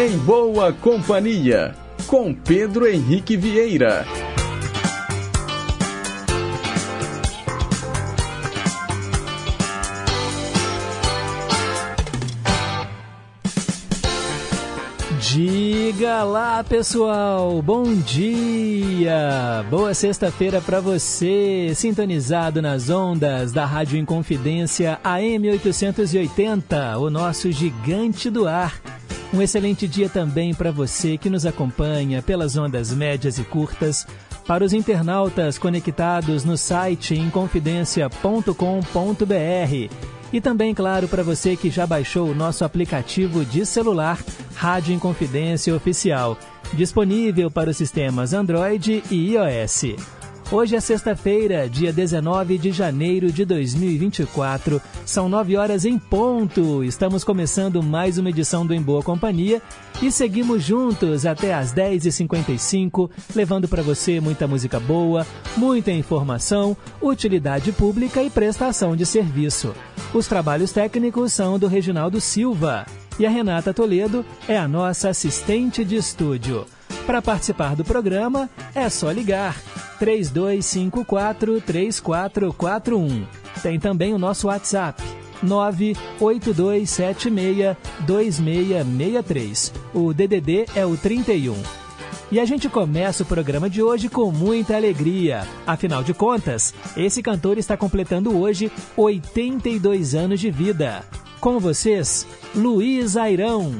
Em Boa Companhia, com Pedro Henrique Vieira. Diga lá, pessoal. Bom dia. Boa sexta-feira para você, sintonizado nas ondas da Rádio Inconfidência AM 880, o nosso gigante do ar. Um excelente dia também para você que nos acompanha pelas ondas médias e curtas, para os internautas conectados no site inconfidencia.com.br e também, claro, para você que já baixou o nosso aplicativo de celular Rádio Inconfidência Oficial, disponível para os sistemas Android e iOS. Hoje é sexta-feira, dia 19 de janeiro de 2024. São nove horas em ponto. Estamos começando mais uma edição do Em Boa Companhia e seguimos juntos até às 10h55, levando para você muita música boa, muita informação, utilidade pública e prestação de serviço. Os trabalhos técnicos são do Reginaldo Silva e a Renata Toledo é a nossa assistente de estúdio. Para participar do programa, é só ligar 3254 3441. Tem também o nosso WhatsApp 98276 2663. O DDD é o 31. E a gente começa o programa de hoje com muita alegria. Afinal de contas, esse cantor está completando hoje 82 anos de vida. Com vocês, Luiz Airão.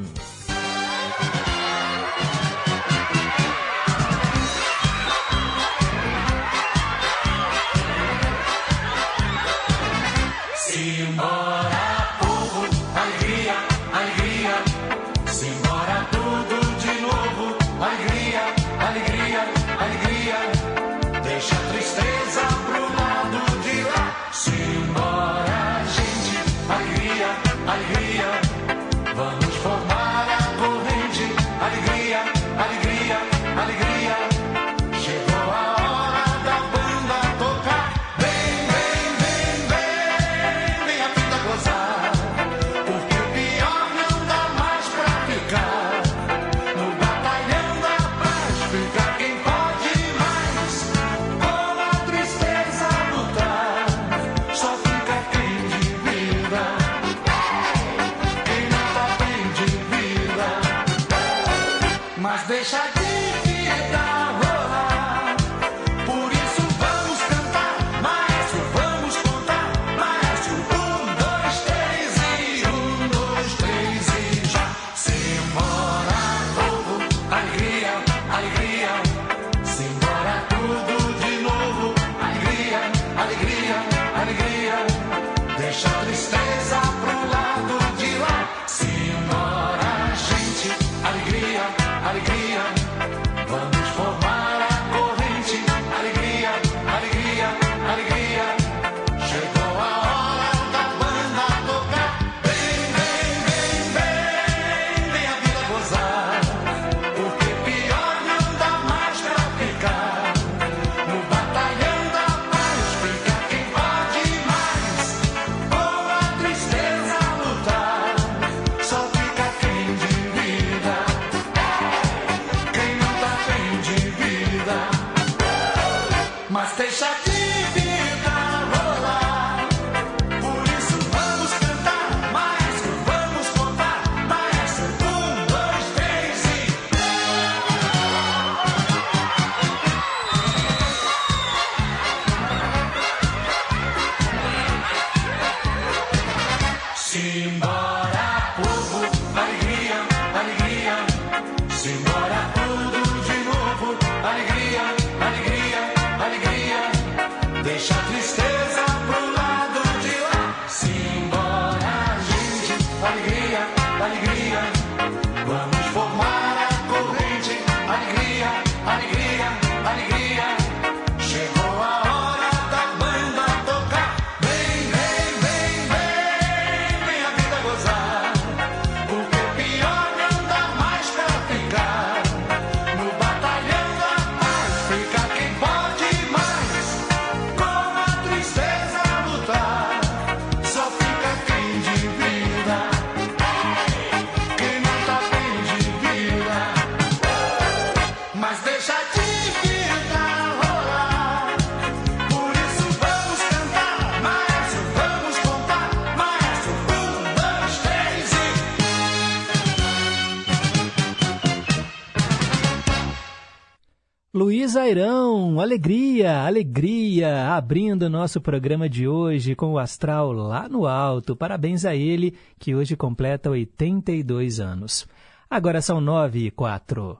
Zairão, alegria, alegria, abrindo nosso programa de hoje com o astral lá no alto. Parabéns a ele, que hoje completa 82 anos. Agora são nove e quatro.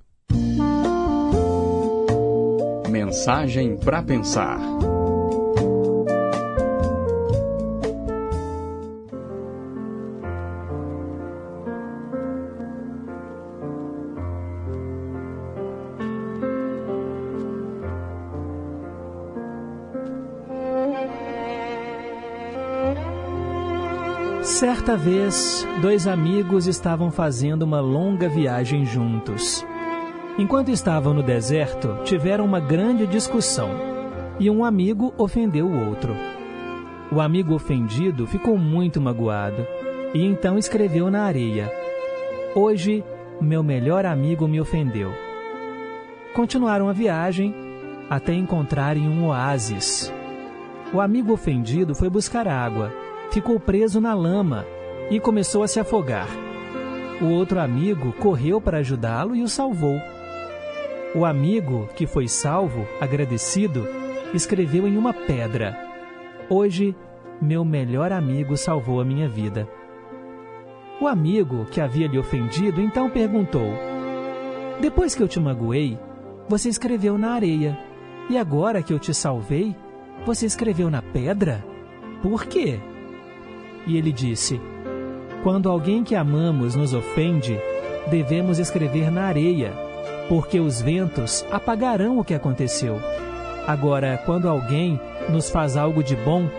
Mensagem para pensar. Certa vez, dois amigos estavam fazendo uma longa viagem juntos. Enquanto estavam no deserto, tiveram uma grande discussão e um amigo ofendeu o outro. O amigo ofendido ficou muito magoado e então escreveu na areia: Hoje, meu melhor amigo me ofendeu. Continuaram a viagem até encontrarem um oásis. O amigo ofendido foi buscar água ficou preso na lama e começou a se afogar. O outro amigo correu para ajudá-lo e o salvou. O amigo, que foi salvo, agradecido, escreveu em uma pedra: Hoje, meu melhor amigo salvou a minha vida. O amigo que havia lhe ofendido então perguntou: Depois que eu te magoei, você escreveu na areia, e agora que eu te salvei, você escreveu na pedra? Por quê? E ele disse: Quando alguém que amamos nos ofende, devemos escrever na areia, porque os ventos apagarão o que aconteceu. Agora, quando alguém nos faz algo de bom,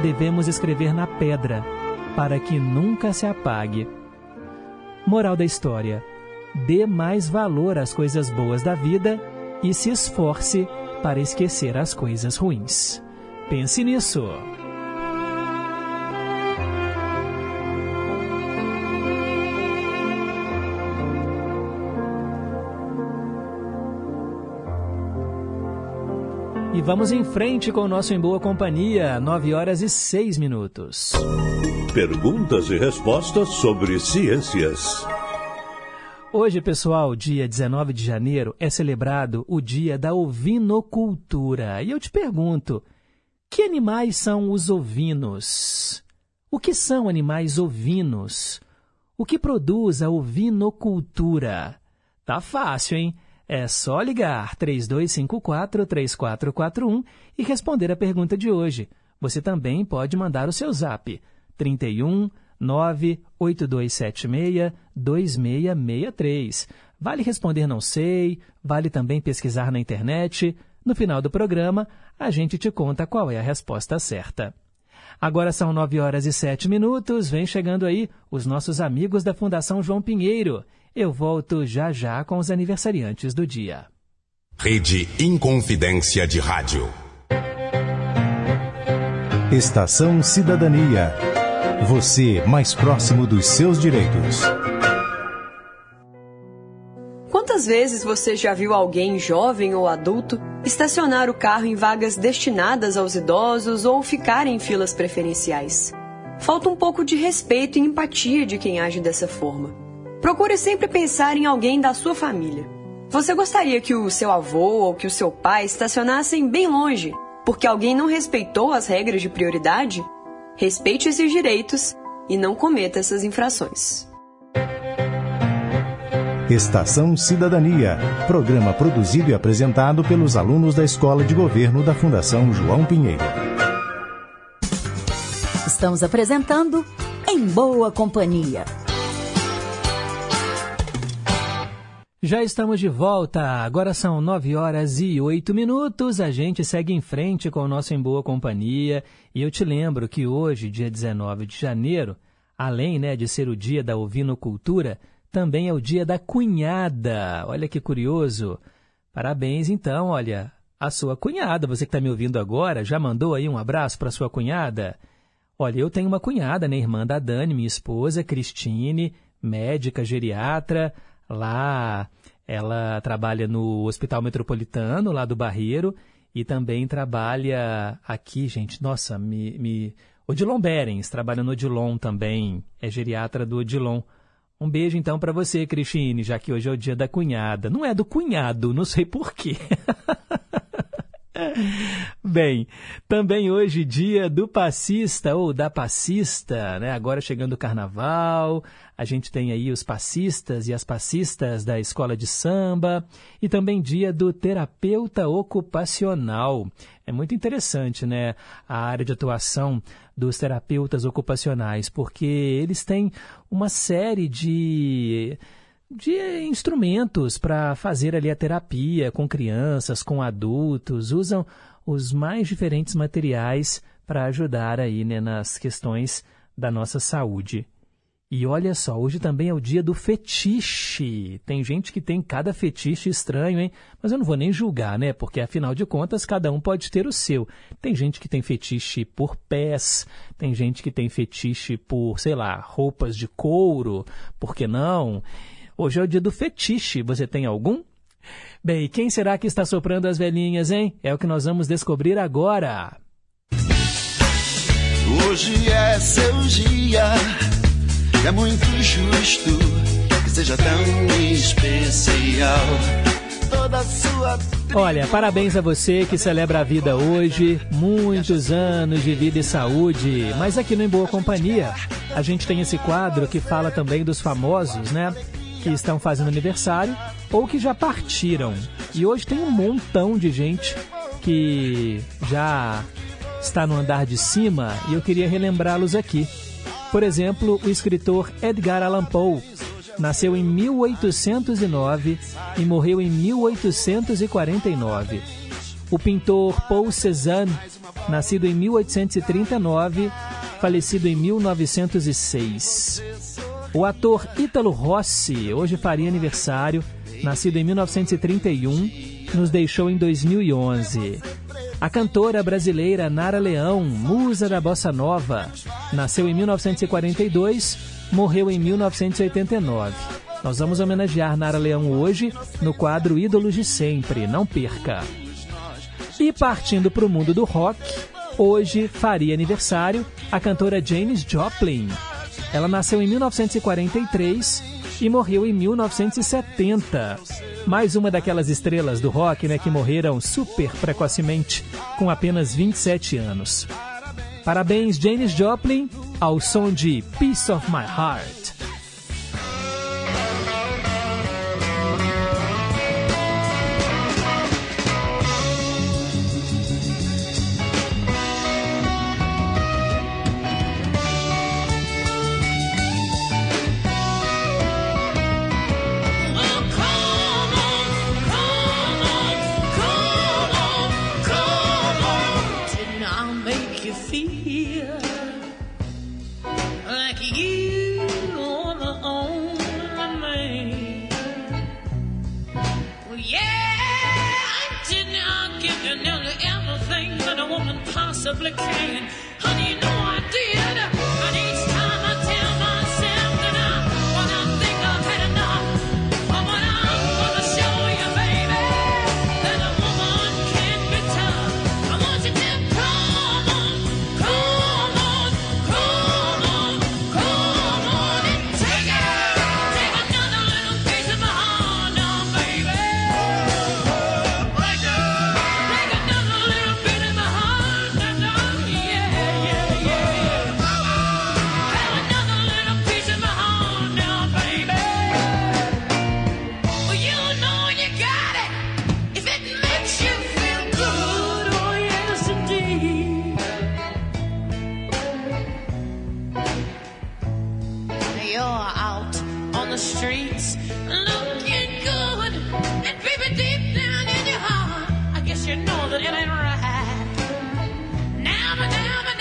devemos escrever na pedra, para que nunca se apague. Moral da história: dê mais valor às coisas boas da vida e se esforce para esquecer as coisas ruins. Pense nisso. E vamos em frente com o nosso Em Boa Companhia, 9 horas e 6 minutos. Perguntas e respostas sobre ciências. Hoje, pessoal, dia 19 de janeiro, é celebrado o Dia da Ovinocultura. E eu te pergunto, que animais são os ovinos? O que são animais ovinos? O que produz a ovinocultura? Tá fácil, hein? É só ligar 3254-3441 e responder a pergunta de hoje. Você também pode mandar o seu zap 31 98276 2663. Vale responder não sei, vale também pesquisar na internet. No final do programa, a gente te conta qual é a resposta certa. Agora são 9 horas e 7 minutos, vem chegando aí os nossos amigos da Fundação João Pinheiro. Eu volto já já com os aniversariantes do dia. Rede Inconfidência de Rádio. Estação Cidadania. Você mais próximo dos seus direitos. Quantas vezes você já viu alguém jovem ou adulto estacionar o carro em vagas destinadas aos idosos ou ficar em filas preferenciais? Falta um pouco de respeito e empatia de quem age dessa forma. Procure sempre pensar em alguém da sua família. Você gostaria que o seu avô ou que o seu pai estacionassem bem longe porque alguém não respeitou as regras de prioridade? Respeite esses direitos e não cometa essas infrações. Estação Cidadania, programa produzido e apresentado pelos alunos da Escola de Governo da Fundação João Pinheiro. Estamos apresentando Em Boa Companhia. Já estamos de volta. Agora são 9 horas e 8 minutos. A gente segue em frente com o nosso Em Boa Companhia. E eu te lembro que hoje, dia 19 de janeiro, além né, de ser o dia da ovinocultura, também é o dia da cunhada. Olha que curioso. Parabéns, então, olha, a sua cunhada. Você que está me ouvindo agora, já mandou aí um abraço para sua cunhada? Olha, eu tenho uma cunhada, né, irmã da Dani, minha esposa, Cristine, médica, geriatra. Lá ela trabalha no Hospital Metropolitano, lá do Barreiro, e também trabalha aqui, gente, nossa, me, me... Odilon Berens, trabalha no Odilon também, é geriatra do Odilon, Um beijo então para você, Cristine, já que hoje é o dia da cunhada. Não é do cunhado, não sei porquê. Bem, também hoje dia do passista ou da passista, né? Agora chegando o carnaval, a gente tem aí os passistas e as passistas da escola de samba e também dia do terapeuta ocupacional. É muito interessante, né? A área de atuação dos terapeutas ocupacionais, porque eles têm uma série de de instrumentos para fazer ali a terapia com crianças, com adultos, usam os mais diferentes materiais para ajudar aí né, nas questões da nossa saúde. E olha só, hoje também é o dia do fetiche. Tem gente que tem cada fetiche estranho, hein? Mas eu não vou nem julgar, né? Porque afinal de contas, cada um pode ter o seu. Tem gente que tem fetiche por pés, tem gente que tem fetiche por, sei lá, roupas de couro, por que não? Hoje é o dia do fetiche. Você tem algum? Bem, quem será que está soprando as velhinhas, hein? É o que nós vamos descobrir agora. Hoje é seu dia, é muito justo que seja tão especial. Olha, parabéns a você que celebra a vida hoje, muitos anos de vida e saúde. Mas aqui no Em Boa Companhia, a gente tem esse quadro que fala também dos famosos, né? Que estão fazendo aniversário ou que já partiram. E hoje tem um montão de gente que já está no andar de cima e eu queria relembrá-los aqui. Por exemplo, o escritor Edgar Allan Poe nasceu em 1809 e morreu em 1849. O pintor Paul Cézanne, nascido em 1839, falecido em 1906. O ator Ítalo Rossi hoje faria aniversário, nascido em 1931, nos deixou em 2011. A cantora brasileira Nara Leão, musa da bossa nova, nasceu em 1942, morreu em 1989. Nós vamos homenagear Nara Leão hoje no quadro Ídolos de Sempre, não perca. E partindo para o mundo do rock, hoje faria aniversário a cantora Janis Joplin, ela nasceu em 1943 e morreu em 1970. Mais uma daquelas estrelas do rock né, que morreram super precocemente, com apenas 27 anos. Parabéns, Janis Joplin, ao som de Peace of My Heart. supplicating on the streets looking good. And baby, deep down in your heart, I guess you know that it ain't right. Now, now, now.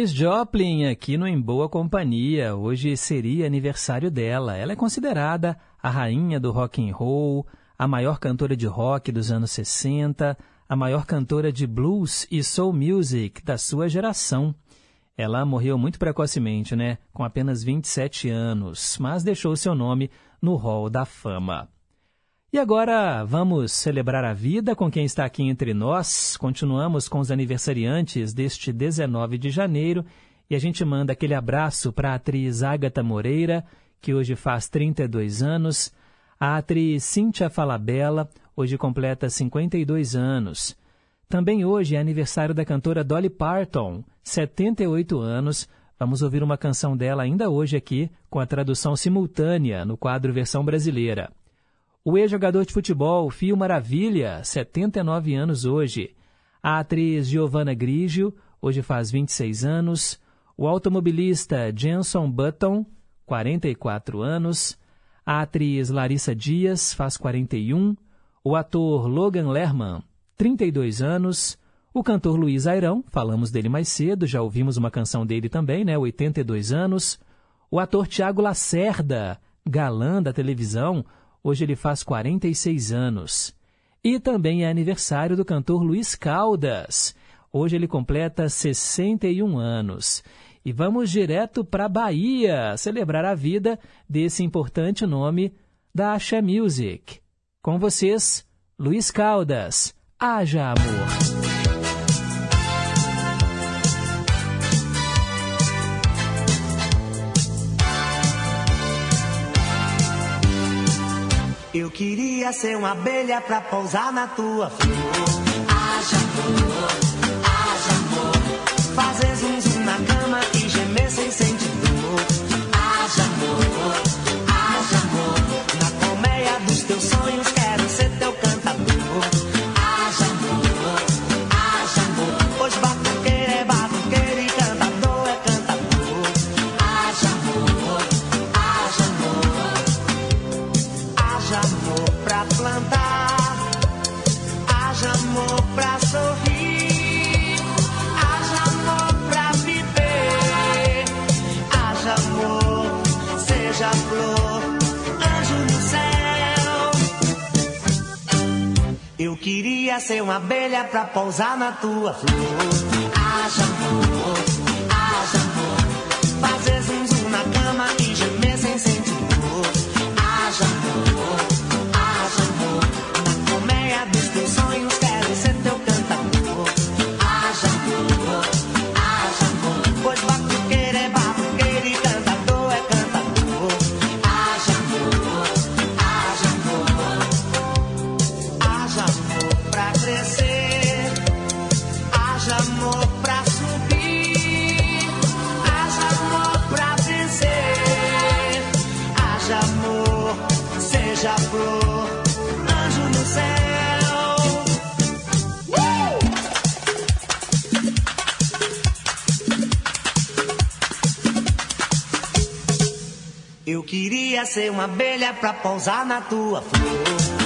Janis Joplin aqui no Em Boa Companhia. Hoje seria aniversário dela. Ela é considerada a rainha do rock and roll, a maior cantora de rock dos anos 60, a maior cantora de blues e soul music da sua geração. Ela morreu muito precocemente, né? Com apenas 27 anos, mas deixou seu nome no Hall da Fama. E agora vamos celebrar a vida com quem está aqui entre nós. Continuamos com os aniversariantes deste 19 de janeiro e a gente manda aquele abraço para a atriz Agatha Moreira, que hoje faz 32 anos, a atriz Cíntia Falabella, hoje completa 52 anos. Também hoje é aniversário da cantora Dolly Parton, 78 anos. Vamos ouvir uma canção dela ainda hoje aqui, com a tradução simultânea no quadro Versão Brasileira. O ex-jogador de futebol Fio Maravilha, 79 anos hoje. A atriz Giovanna Grigio, hoje faz 26 anos. O automobilista Jenson Button, 44 anos. A atriz Larissa Dias, faz 41. O ator Logan Lerman, 32 anos. O cantor Luiz Airão, falamos dele mais cedo, já ouvimos uma canção dele também, né? 82 anos. O ator Tiago Lacerda, galã da televisão, Hoje ele faz 46 anos. E também é aniversário do cantor Luiz Caldas. Hoje ele completa 61 anos. E vamos direto para a Bahia celebrar a vida desse importante nome da Asha Music. Com vocês, Luiz Caldas. Haja amor. Eu queria ser uma abelha pra pousar na tua flor. Haja amor, queria ser uma abelha pra pousar na tua flor. Haja amor, Eu queria ser uma abelha pra pousar na tua flor.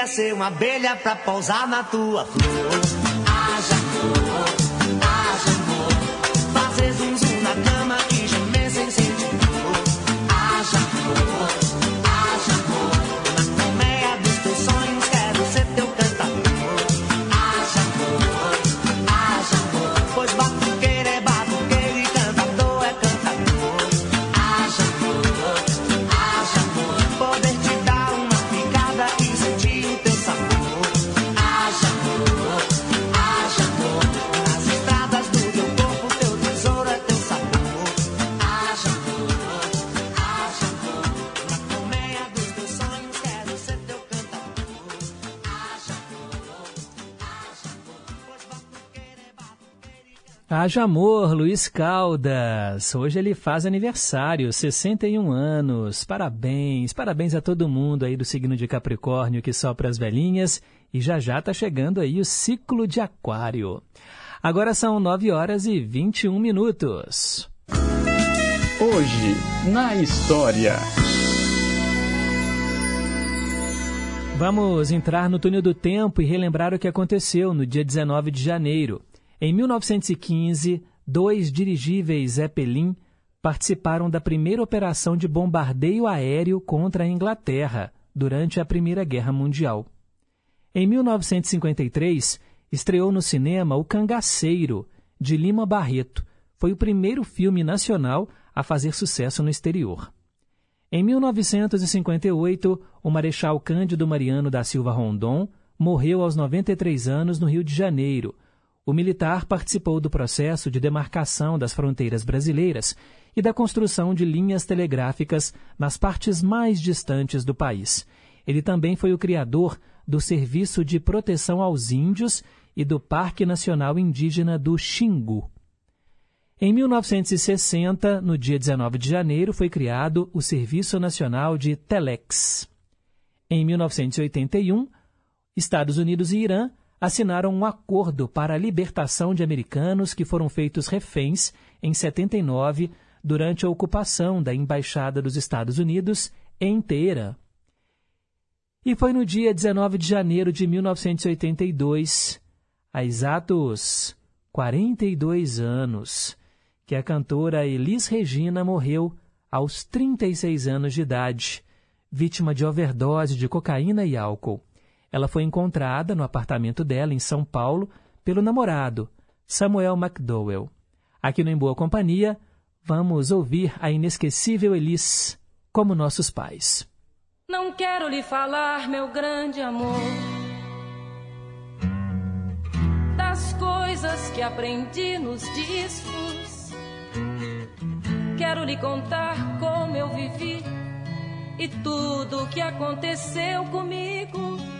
Queria ser uma abelha pra pousar na tua flor. Haja amor, Luiz Caldas. Hoje ele faz aniversário, 61 anos. Parabéns, parabéns a todo mundo aí do signo de Capricórnio que sopra as velhinhas. E já já tá chegando aí o ciclo de Aquário. Agora são 9 horas e 21 minutos. Hoje, na história. Vamos entrar no túnel do tempo e relembrar o que aconteceu no dia 19 de janeiro. Em 1915, dois dirigíveis Zeppelin participaram da primeira operação de bombardeio aéreo contra a Inglaterra durante a Primeira Guerra Mundial. Em 1953, estreou no cinema O Cangaceiro, de Lima Barreto. Foi o primeiro filme nacional a fazer sucesso no exterior. Em 1958, o Marechal Cândido Mariano da Silva Rondon morreu aos 93 anos no Rio de Janeiro, o militar participou do processo de demarcação das fronteiras brasileiras e da construção de linhas telegráficas nas partes mais distantes do país. Ele também foi o criador do Serviço de Proteção aos Índios e do Parque Nacional Indígena do Xingu. Em 1960, no dia 19 de janeiro, foi criado o Serviço Nacional de Telex. Em 1981, Estados Unidos e Irã assinaram um acordo para a libertação de americanos que foram feitos reféns em 79 durante a ocupação da Embaixada dos Estados Unidos em. E foi no dia 19 de janeiro de 1982, há exatos 42 anos, que a cantora Elis Regina morreu aos 36 anos de idade, vítima de overdose de cocaína e álcool. Ela foi encontrada no apartamento dela, em São Paulo, pelo namorado, Samuel McDowell. Aqui no Em Boa Companhia, vamos ouvir a inesquecível Elis, como nossos pais. Não quero lhe falar, meu grande amor, das coisas que aprendi nos discos. Quero lhe contar como eu vivi e tudo o que aconteceu comigo.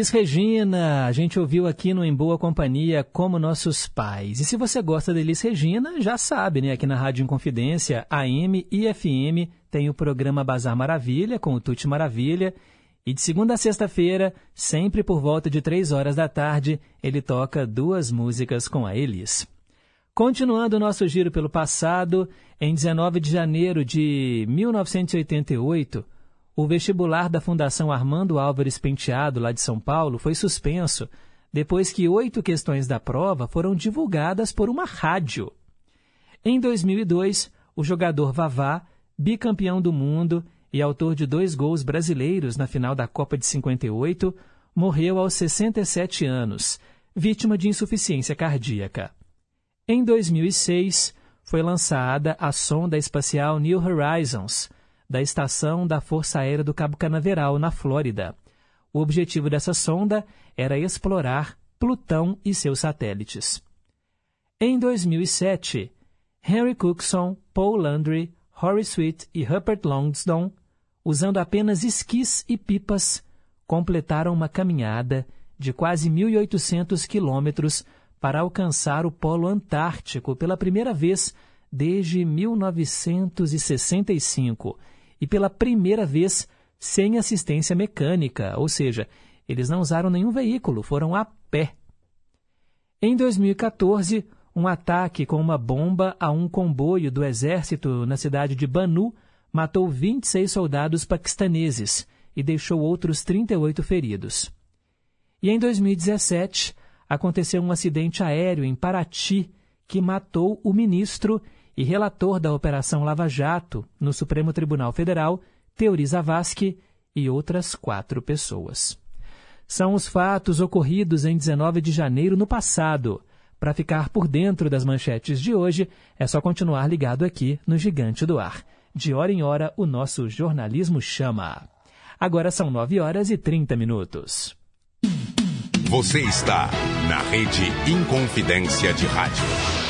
Elis Regina, a gente ouviu aqui no Em Boa Companhia como nossos pais. E se você gosta da Elis Regina, já sabe, né? Aqui na Rádio Inconfidência, AM e FM, tem o programa Bazar Maravilha com o Tuti Maravilha. E de segunda a sexta-feira, sempre por volta de três horas da tarde, ele toca duas músicas com a Elis. Continuando o nosso giro pelo passado, em 19 de janeiro de 1988, o vestibular da Fundação Armando Álvares Penteado, lá de São Paulo, foi suspenso depois que oito questões da prova foram divulgadas por uma rádio. Em 2002, o jogador Vavá, bicampeão do mundo e autor de dois gols brasileiros na final da Copa de 58, morreu aos 67 anos, vítima de insuficiência cardíaca. Em 2006, foi lançada a sonda espacial New Horizons, da estação da Força Aérea do Cabo Canaveral, na Flórida. O objetivo dessa sonda era explorar Plutão e seus satélites. Em 2007, Henry Cookson, Paul Landry, Horace Sweet e Rupert Longdon, usando apenas esquis e pipas, completaram uma caminhada de quase 1.800 quilômetros para alcançar o Polo Antártico pela primeira vez desde 1965 e pela primeira vez sem assistência mecânica, ou seja, eles não usaram nenhum veículo, foram a pé. Em 2014, um ataque com uma bomba a um comboio do exército na cidade de Banu matou 26 soldados paquistaneses e deixou outros 38 feridos. E em 2017, aconteceu um acidente aéreo em Paraty que matou o ministro e relator da Operação Lava Jato no Supremo Tribunal Federal, Teori Zavascki, e outras quatro pessoas. São os fatos ocorridos em 19 de janeiro no passado. Para ficar por dentro das manchetes de hoje, é só continuar ligado aqui no Gigante do Ar. De hora em hora, o nosso jornalismo chama. Agora são 9 horas e 30 minutos. Você está na Rede Inconfidência de Rádio.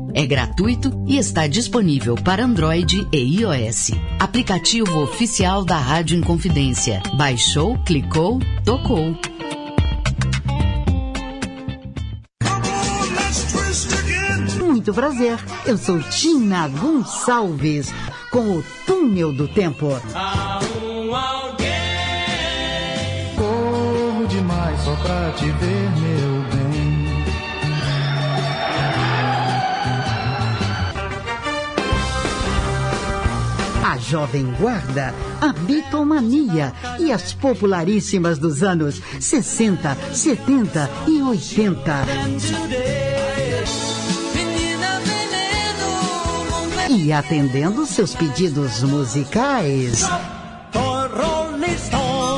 é gratuito e está disponível para Android e iOS. Aplicativo oficial da Rádio Inconfidência. Baixou, clicou, tocou. Muito prazer. Eu sou Tina Gonçalves com o Túnel do Tempo. Corro demais só pra te ver, meu A Jovem Guarda, a Bitomania e as popularíssimas dos anos 60, 70 e 80. E atendendo seus pedidos musicais.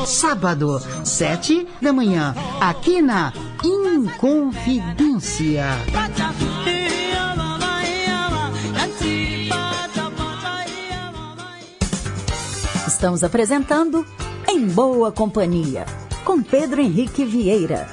Sábado, sete da manhã, aqui na Inconfidência. Estamos apresentando Em Boa Companhia, com Pedro Henrique Vieira.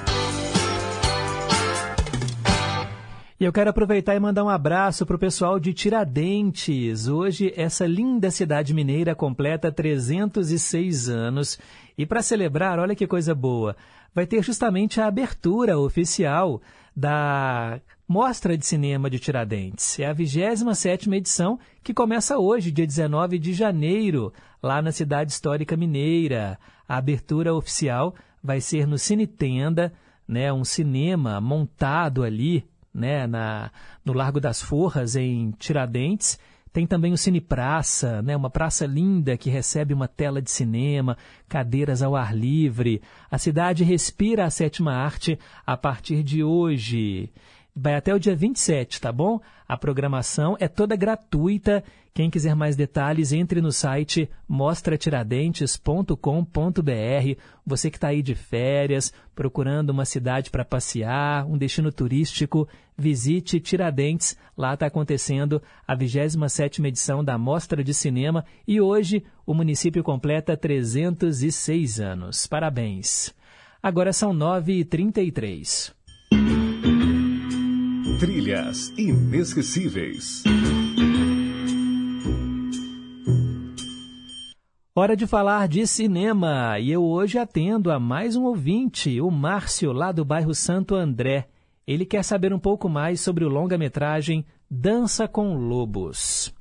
E eu quero aproveitar e mandar um abraço para o pessoal de Tiradentes. Hoje, essa linda cidade mineira completa 306 anos. E para celebrar, olha que coisa boa, vai ter justamente a abertura oficial da Mostra de Cinema de Tiradentes. É a 27ª edição que começa hoje, dia 19 de janeiro, lá na cidade histórica mineira. A abertura oficial vai ser no Cine Tenda, né, um cinema montado ali né, na, no Largo das Forras, em Tiradentes. Tem também o Cine Praça, né, uma praça linda que recebe uma tela de cinema, cadeiras ao ar livre. A cidade respira a sétima arte a partir de hoje. Vai até o dia 27, tá bom? A programação é toda gratuita. Quem quiser mais detalhes, entre no site mostratiradentes.com.br. Você que está aí de férias, procurando uma cidade para passear, um destino turístico, visite Tiradentes. Lá está acontecendo a 27ª edição da Mostra de Cinema e hoje o município completa 306 anos. Parabéns! Agora são 9h33. Trilhas inesquecíveis. Hora de falar de cinema e eu hoje atendo a mais um ouvinte, o Márcio, lá do bairro Santo André. Ele quer saber um pouco mais sobre o longa-metragem Dança com Lobos.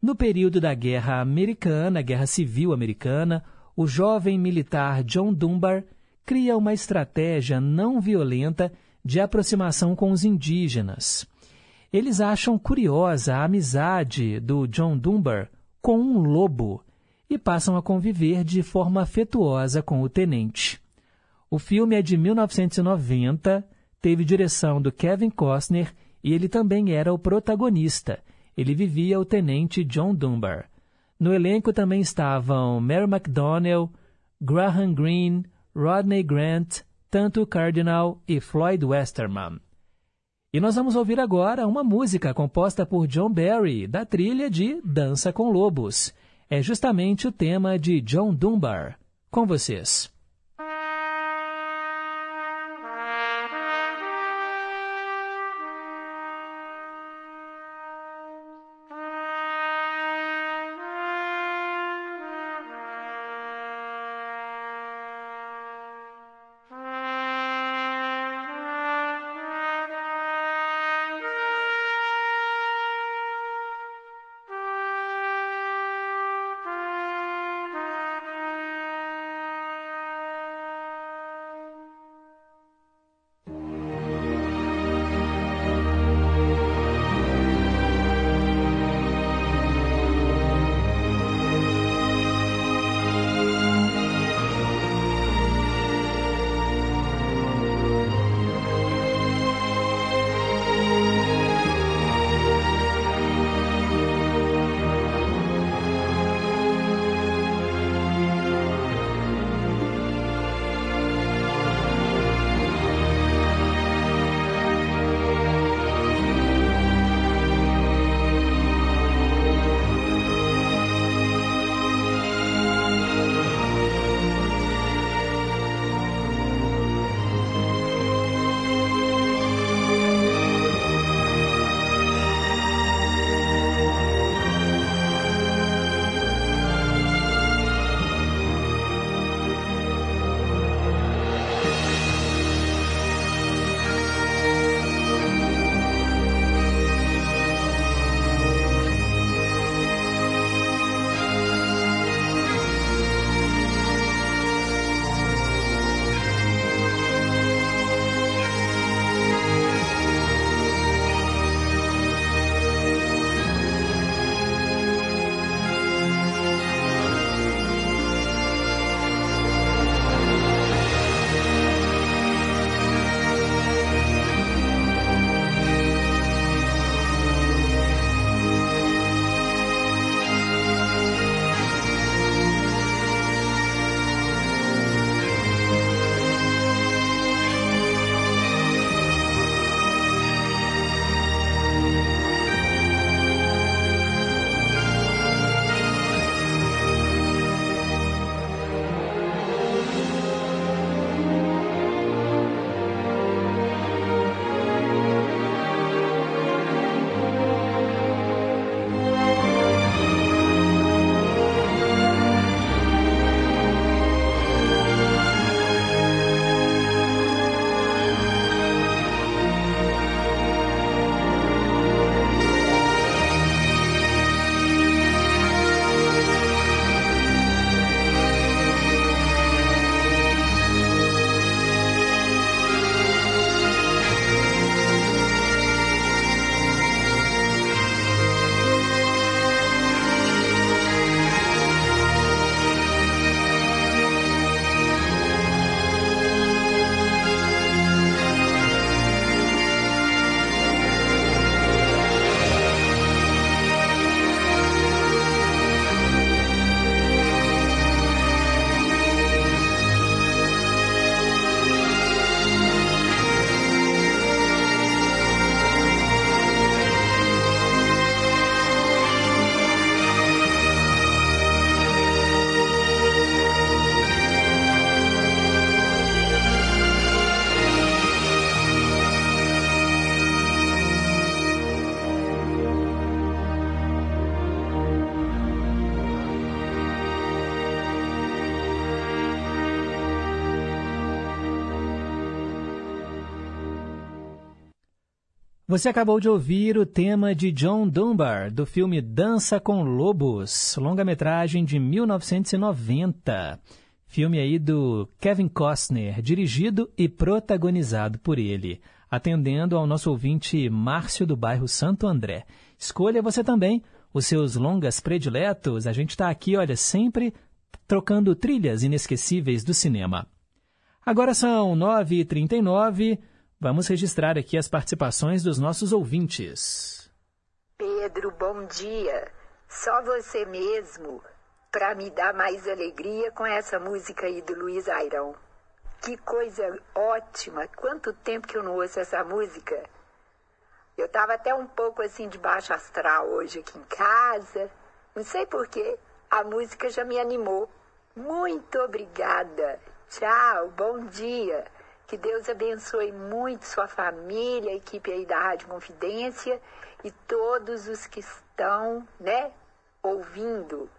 No período da Guerra Americana, Guerra Civil Americana, o jovem militar John Dunbar cria uma estratégia não violenta de aproximação com os indígenas. Eles acham curiosa a amizade do John Dunbar com um lobo e passam a conviver de forma afetuosa com o tenente. O filme é de 1990, teve direção do Kevin Costner e ele também era o protagonista. Ele vivia o tenente John Dunbar. No elenco também estavam Mary McDonnell, Graham Greene, Rodney Grant, tanto Cardinal e Floyd Westerman. E nós vamos ouvir agora uma música composta por John Barry, da trilha de Dança com Lobos. É justamente o tema de John Dunbar. Com vocês. Você acabou de ouvir o tema de John Dunbar, do filme Dança com Lobos, longa-metragem de 1990. Filme aí do Kevin Costner, dirigido e protagonizado por ele. Atendendo ao nosso ouvinte Márcio do bairro Santo André. Escolha você também os seus longas prediletos. A gente está aqui, olha, sempre trocando trilhas inesquecíveis do cinema. Agora são 9h39. Vamos registrar aqui as participações dos nossos ouvintes. Pedro, bom dia. Só você mesmo para me dar mais alegria com essa música aí do Luiz Airão. Que coisa ótima! Quanto tempo que eu não ouço essa música. Eu estava até um pouco assim de baixo astral hoje aqui em casa. Não sei porquê. A música já me animou. Muito obrigada. Tchau, bom dia. Que Deus abençoe muito sua família, a equipe aí da Rádio Confidência e todos os que estão, né, ouvindo.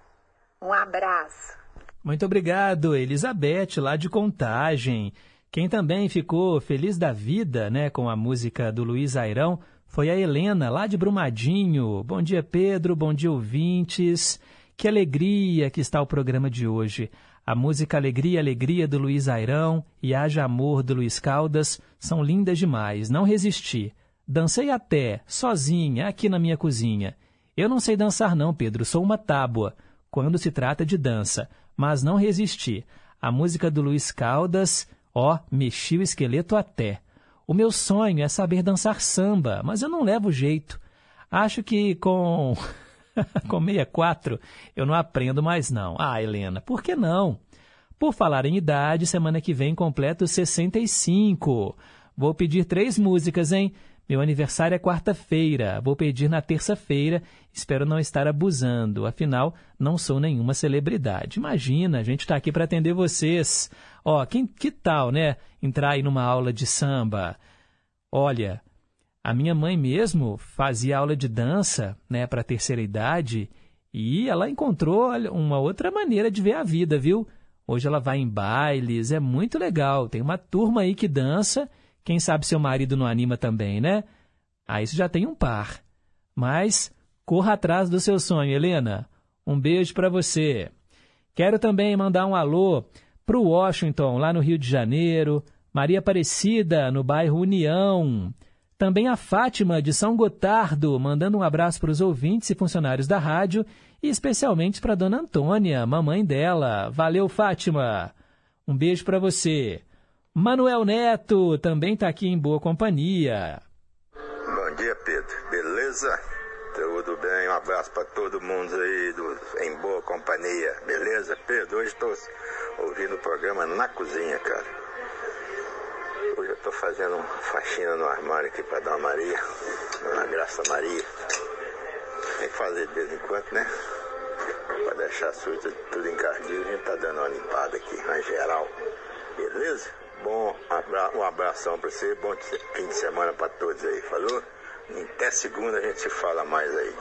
Um abraço. Muito obrigado, Elizabeth, lá de Contagem. Quem também ficou feliz da vida, né, com a música do Luiz Airão, foi a Helena, lá de Brumadinho. Bom dia, Pedro. Bom dia, ouvintes. Que alegria que está o programa de hoje. A música Alegria, Alegria do Luiz Airão e Haja Amor do Luiz Caldas são lindas demais. Não resisti. Dancei até, sozinha, aqui na minha cozinha. Eu não sei dançar não, Pedro, sou uma tábua, quando se trata de dança, mas não resisti. A música do Luiz Caldas, ó, mexi o esqueleto até. O meu sonho é saber dançar samba, mas eu não levo jeito. Acho que com com 64, eu não aprendo mais não. Ah, Helena, por que não? Por falar em idade, semana que vem completo 65. Vou pedir três músicas, hein? Meu aniversário é quarta-feira. Vou pedir na terça-feira. Espero não estar abusando. Afinal, não sou nenhuma celebridade. Imagina, a gente está aqui para atender vocês. Ó, quem, que tal, né? Entrar aí numa aula de samba. Olha, a minha mãe mesmo fazia aula de dança, né, para a terceira idade, e ela encontrou uma outra maneira de ver a vida, viu? Hoje ela vai em bailes, é muito legal. Tem uma turma aí que dança. Quem sabe seu marido não anima também, né? Aí você já tem um par. Mas corra atrás do seu sonho, Helena. Um beijo para você. Quero também mandar um alô para o Washington, lá no Rio de Janeiro, Maria Aparecida, no bairro União. Também a Fátima, de São Gotardo, mandando um abraço para os ouvintes e funcionários da rádio e especialmente para Dona Antônia, mamãe dela. Valeu, Fátima! Um beijo para você. Manuel Neto também está aqui em boa companhia. Bom dia, Pedro. Beleza? Tudo bem? Um abraço para todo mundo aí do, em boa companhia. Beleza, Pedro? Hoje estou ouvindo o programa na cozinha, cara. Hoje eu estou fazendo uma faxina no armário aqui para Dona Maria, Dona Graça Maria. Tem que fazer de vez em quando, né? Para deixar suja tudo encardido, a gente tá dando uma limpada aqui, na geral. Beleza? Bom, um abração para você, bom fim de semana para todos aí, falou? Até segunda a gente se fala mais aí.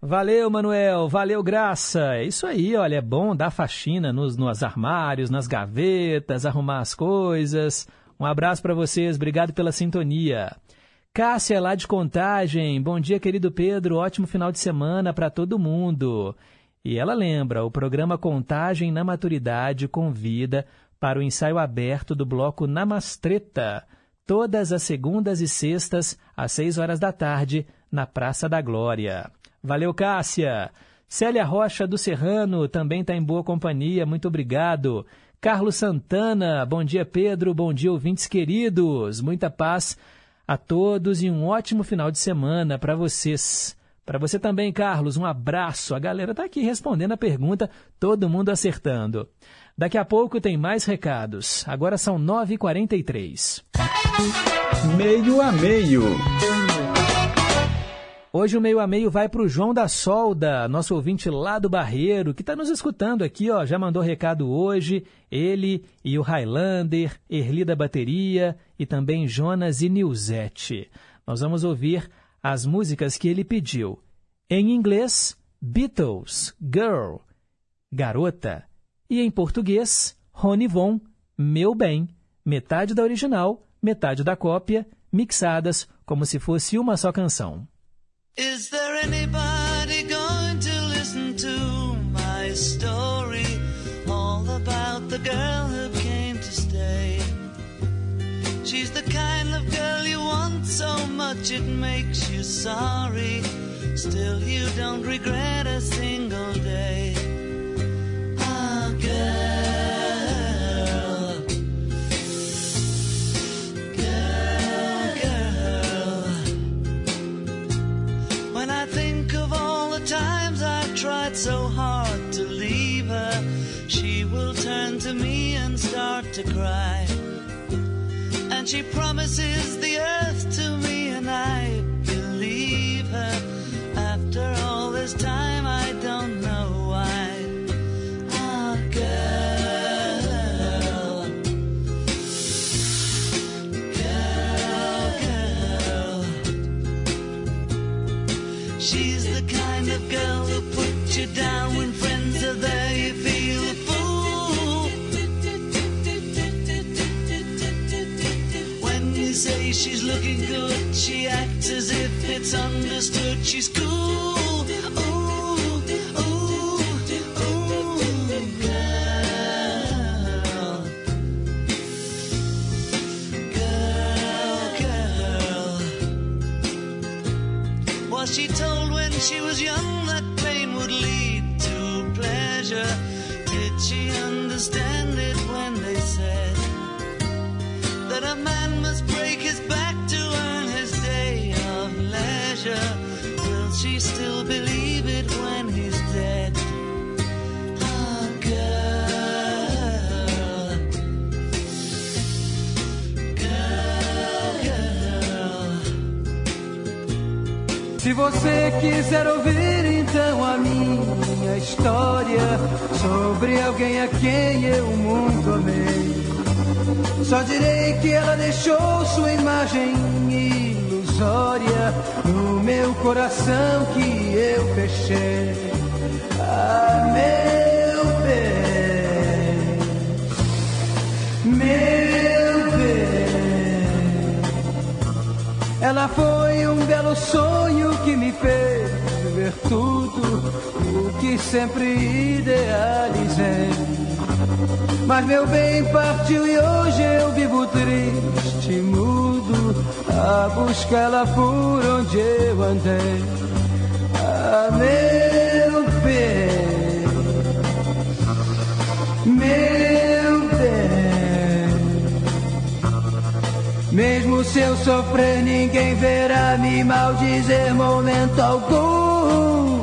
Valeu, Manuel. Valeu, Graça. É isso aí, olha, é bom dar faxina nos, nos armários, nas gavetas, arrumar as coisas. Um abraço para vocês, obrigado pela sintonia. Cássia, lá de Contagem. Bom dia, querido Pedro. Ótimo final de semana para todo mundo. E ela lembra: o programa Contagem na Maturidade convida para o ensaio aberto do bloco Namastreta, todas as segundas e sextas, às seis horas da tarde, na Praça da Glória. Valeu, Cássia! Célia Rocha do Serrano também está em boa companhia, muito obrigado. Carlos Santana, bom dia Pedro, bom dia ouvintes queridos, muita paz a todos e um ótimo final de semana para vocês. Para você também, Carlos, um abraço. A galera está aqui respondendo a pergunta, todo mundo acertando. Daqui a pouco tem mais recados. Agora são 9h43. Meio a meio. Hoje o meio a meio vai para o João da Solda, nosso ouvinte lá do Barreiro, que está nos escutando aqui, ó, já mandou recado hoje. Ele e o Highlander, Erli da Bateria e também Jonas e Nilzete. Nós vamos ouvir as músicas que ele pediu. Em inglês, Beatles, Girl, Garota. E em português, Rony Von, Meu Bem. Metade da original, metade da cópia, mixadas como se fosse uma só canção. Is there anybody going to listen to my story? All about the girl who came to stay. She's the kind of girl you want so much it makes you sorry. Still, you don't regret a single day. So hard to leave her, she will turn to me and start to cry. And she promises the earth to me, and I looking good, she acts as if it's understood. She's cool. Ooh, ooh, ooh, girl. Girl, girl. Was she told when she was young você quiser ouvir então a minha história sobre alguém a quem eu muito amei, só direi que ela deixou sua imagem ilusória no meu coração que eu fechei. Ah, meu bem, meu Ela foi um belo sonho que me fez ver tudo o que sempre idealizei. Mas meu bem partiu e hoje eu vivo triste, mudo, a buscá-la por onde eu andei. Ah, meu bem, meu Mesmo se eu sofrer, ninguém verá me maldizer momento algum.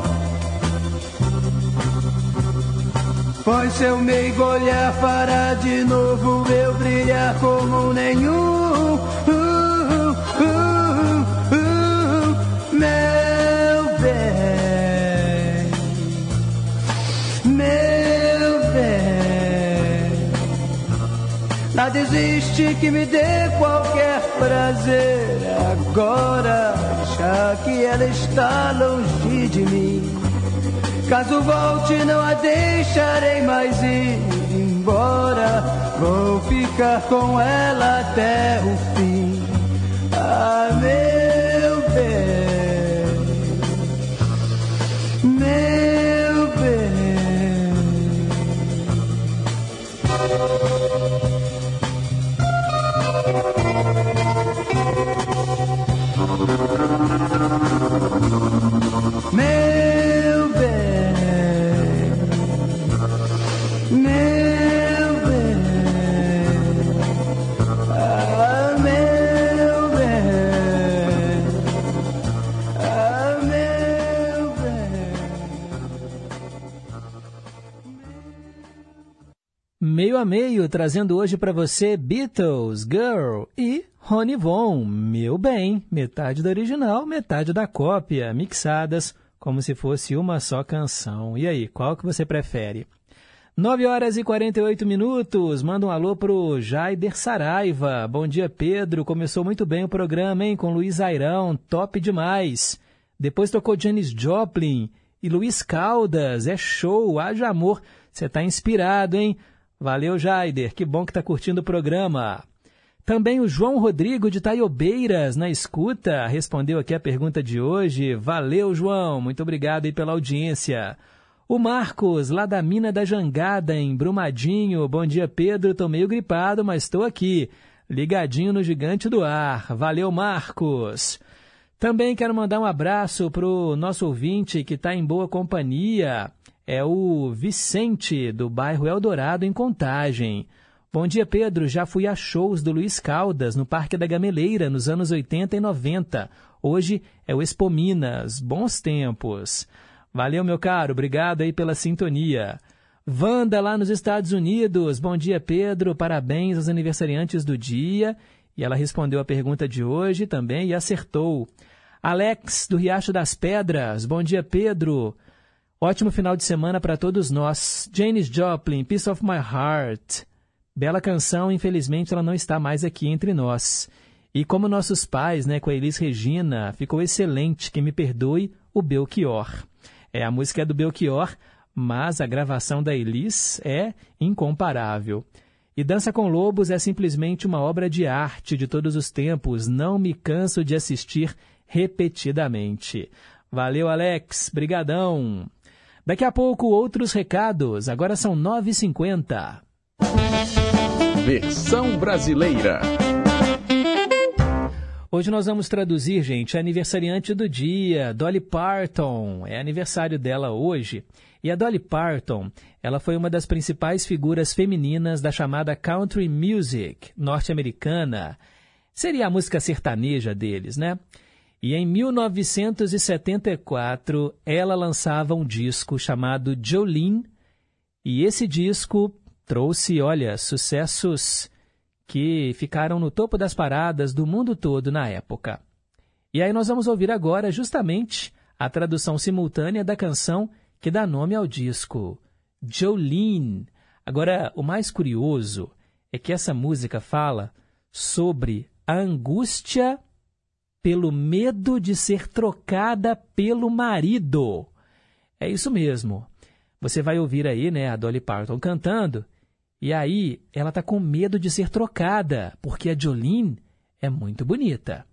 Pois seu meigo olhar fará de novo eu brilhar como nenhum. Existe que me dê qualquer prazer agora, já que ela está longe de mim. Caso volte, não a deixarei mais ir embora. Vou ficar com ela até o fim. Ah, Meio trazendo hoje para você Beatles, Girl e Rony Von, Meu Bem, metade do original, metade da cópia, mixadas como se fosse uma só canção. E aí, qual que você prefere? 9 horas e 48 minutos. Manda um alô pro Jaider Saraiva. Bom dia, Pedro. Começou muito bem o programa, hein? Com Luiz Airão. Top demais. Depois tocou Janis Joplin e Luiz Caldas. É show. Haja amor. Você tá inspirado, hein? Valeu, Jaider. Que bom que tá curtindo o programa. Também o João Rodrigo de Taiobeiras na escuta respondeu aqui a pergunta de hoje. Valeu, João. Muito obrigado aí pela audiência. O Marcos, lá da Mina da Jangada, em Brumadinho. Bom dia, Pedro. Tô meio gripado, mas estou aqui, ligadinho no Gigante do Ar. Valeu, Marcos. Também quero mandar um abraço para o nosso ouvinte que está em boa companhia. É o Vicente, do bairro Eldorado, em Contagem. Bom dia, Pedro. Já fui a shows do Luiz Caldas, no Parque da Gameleira, nos anos 80 e 90. Hoje é o Expo Minas. Bons tempos. Valeu, meu caro. Obrigado aí pela sintonia. Wanda, lá nos Estados Unidos. Bom dia, Pedro. Parabéns aos aniversariantes do dia. E ela respondeu a pergunta de hoje também e acertou. Alex, do Riacho das Pedras. Bom dia, Pedro. Ótimo final de semana para todos nós. Janis Joplin, Piece of My Heart. Bela canção, infelizmente ela não está mais aqui entre nós. E como nossos pais, né, com a Elis Regina, ficou excelente, que me perdoe, o Belchior. É, a música é do Belchior, mas a gravação da Elis é incomparável. E Dança com Lobos é simplesmente uma obra de arte de todos os tempos, não me canso de assistir repetidamente. Valeu, Alex, brigadão. Daqui a pouco outros recados, agora são 9h50. Versão brasileira. Hoje nós vamos traduzir, gente, a aniversariante do dia, Dolly Parton. É aniversário dela hoje. E a Dolly Parton, ela foi uma das principais figuras femininas da chamada country music norte-americana. Seria a música sertaneja deles, né? E em 1974, ela lançava um disco chamado Jolene, e esse disco trouxe, olha, sucessos que ficaram no topo das paradas do mundo todo na época. E aí nós vamos ouvir agora justamente a tradução simultânea da canção que dá nome ao disco, Jolene. Agora, o mais curioso é que essa música fala sobre a angústia pelo medo de ser trocada pelo marido. É isso mesmo. Você vai ouvir aí, né, a Dolly Parton cantando, e aí, ela está com medo de ser trocada, porque a Jolene é muito bonita.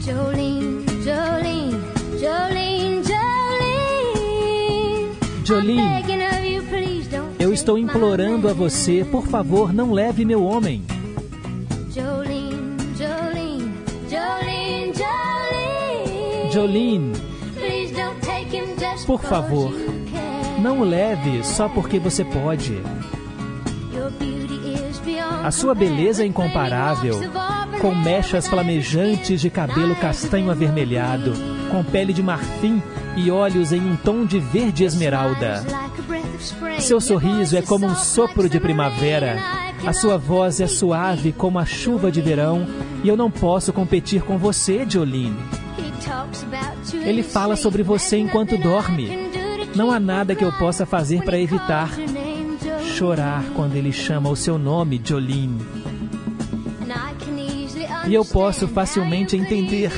Jolene, Jolene, Jolene, Jolene. Jolene, eu estou implorando a você, por favor, não leve meu homem. Jolene, Jolene, Jolene, Jolene. Jolene, por favor, não o leve só porque você pode. A sua beleza é incomparável, com mechas flamejantes de cabelo castanho avermelhado, com pele de marfim e olhos em um tom de verde esmeralda. Seu sorriso é como um sopro de primavera. A sua voz é suave como a chuva de verão. E eu não posso competir com você, Jolene. Ele fala sobre você enquanto dorme. Não há nada que eu possa fazer para evitar chorar quando ele chama o seu nome, Jolene. E eu posso facilmente entender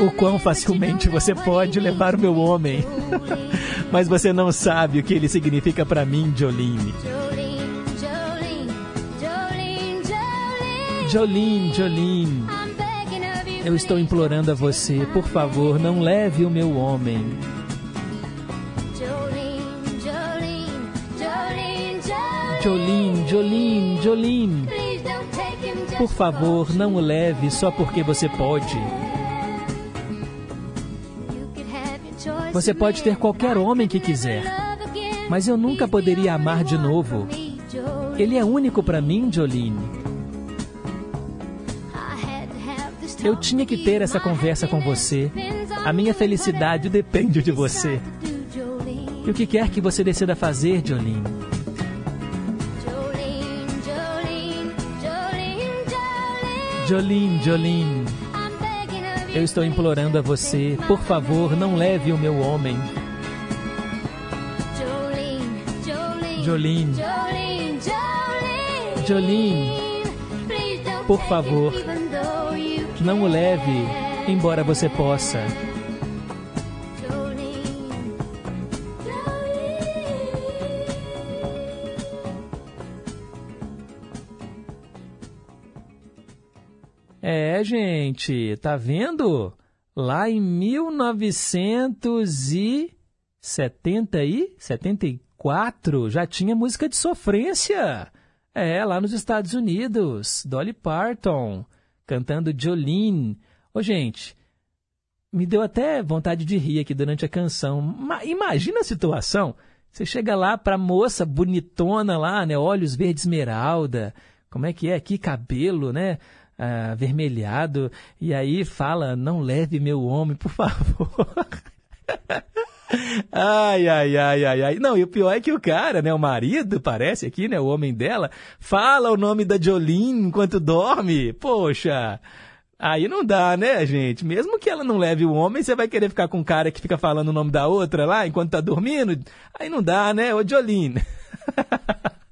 o quão facilmente você pode levar o meu homem. Mas você não sabe o que ele significa para mim, Jolene. Jolene, Jolene, Eu estou implorando a você, por favor, não leve o meu homem. Jolene, Jolene, Jolene, Por favor, não o leve só porque você pode. Você pode ter qualquer homem que quiser, mas eu nunca poderia amar de novo. Ele é único para mim, Jolene. Eu tinha que ter essa conversa com você. A minha felicidade depende de você. E o que quer que você decida fazer, Jolene? Jolene, Jolene, Jolene, Eu estou implorando a você, por favor, não leve o meu homem. Jolene, Jolene, por favor, não o leve, embora você possa. Gente, tá vendo? Lá em 1970 e 74 já tinha música de sofrência. É, lá nos Estados Unidos, Dolly Parton cantando Jolene. Ô, gente, me deu até vontade de rir aqui durante a canção. Ma- Imagina a situação. Você chega lá pra moça bonitona lá, né? Olhos verde esmeralda. Como é que é? Que cabelo, né? Ah, vermelhado. E aí fala, não leve meu homem, por favor. Ai, ai, ai, ai, ai. Não, e o pior é que o cara, né, o marido, parece aqui, né, o homem dela, fala o nome da Jolene enquanto dorme. Poxa, aí não dá, né, gente? Mesmo que ela não leve o homem, você vai querer ficar com um cara que fica falando o nome da outra lá enquanto tá dormindo? Aí não dá, né, ô Jolene.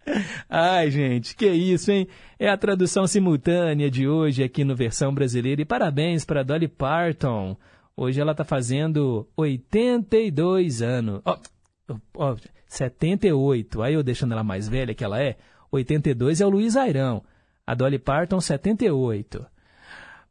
Ai, gente, que isso, hein? É a tradução simultânea de hoje aqui no Versão Brasileira e parabéns para Dolly Parton. Hoje ela está fazendo 82 anos. Ó, ó, 78. Aí eu deixando ela mais velha que ela é. 82 é o Luiz Airão. A Dolly Parton, 78.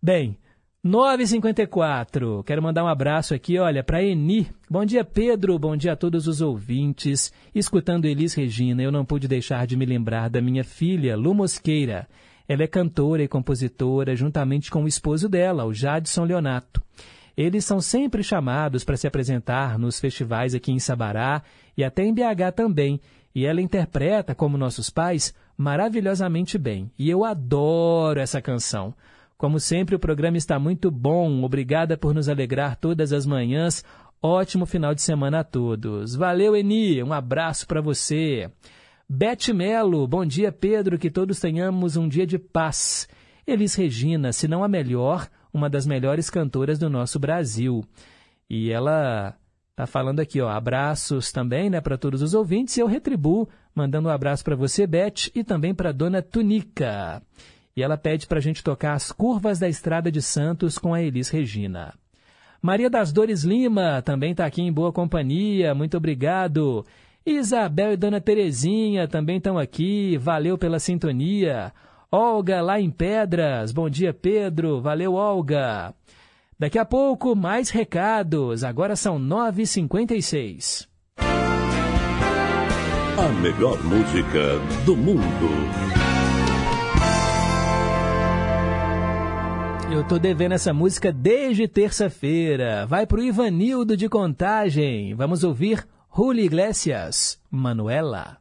Bem, 9h54. Quero mandar um abraço aqui, olha, para Eni. Bom dia, Pedro. Bom dia a todos os ouvintes. Escutando Elis Regina, eu não pude deixar de me lembrar da minha filha, Lu Mosqueira. Ela é cantora e compositora, juntamente com o esposo dela, o Jadson Leonato. Eles são sempre chamados para se apresentar nos festivais aqui em Sabará e até em BH também. E ela interpreta, como nossos pais, maravilhosamente bem. E eu adoro essa canção. Como sempre, o programa está muito bom. Obrigada por nos alegrar todas as manhãs. Ótimo final de semana a todos. Valeu, Eni. Um abraço para você. Bete Melo, bom dia, Pedro. Que todos tenhamos um dia de paz. Elis Regina, se não a melhor, uma das melhores cantoras do nosso Brasil. E ela tá falando aqui, ó, abraços também, né, para todos os ouvintes. E eu retribuo, mandando um abraço para você, Beth, e também para Dona Tunica. E ela pede para a gente tocar as curvas da Estrada de Santos com a Elis Regina. Maria das Dores Lima também está aqui em boa companhia, muito obrigado. Isabel e Dona Terezinha também estão aqui, valeu pela sintonia. Olga lá em Pedras, bom dia Pedro, valeu Olga. Daqui a pouco mais recados, agora são 9h56. A melhor música do mundo. Eu tô devendo essa música desde terça-feira. Vai pro Ivanildo de Contagem. Vamos ouvir Julio Iglesias, Manuela.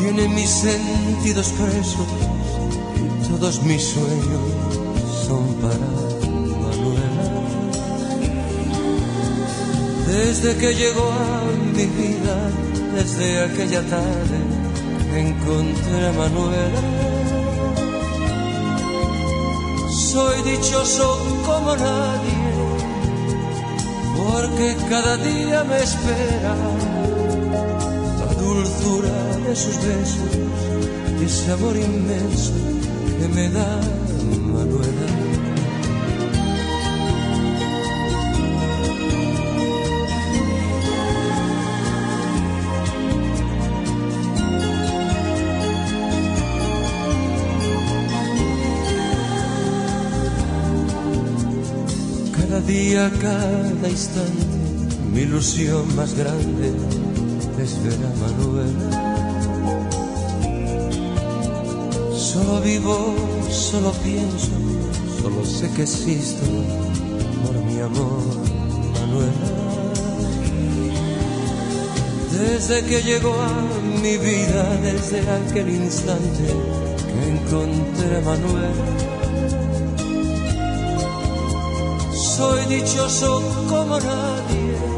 tiene mis sentidos presos y todos mis sueños son para Manuela. Desde que llegó a mi vida, desde aquella tarde, encontré a Manuela. Soy dichoso como nadie, porque cada día me espera dulzura de sus besos y ese amor inmenso que me da Manuela. Cada día, cada instante, mi ilusión más grande es ver a Manuela. Solo vivo, solo pienso, solo sé que existo por mi amor, Manuela. Desde que llegó a mi vida, desde aquel instante que encontré a Manuel. Soy dichoso como nadie,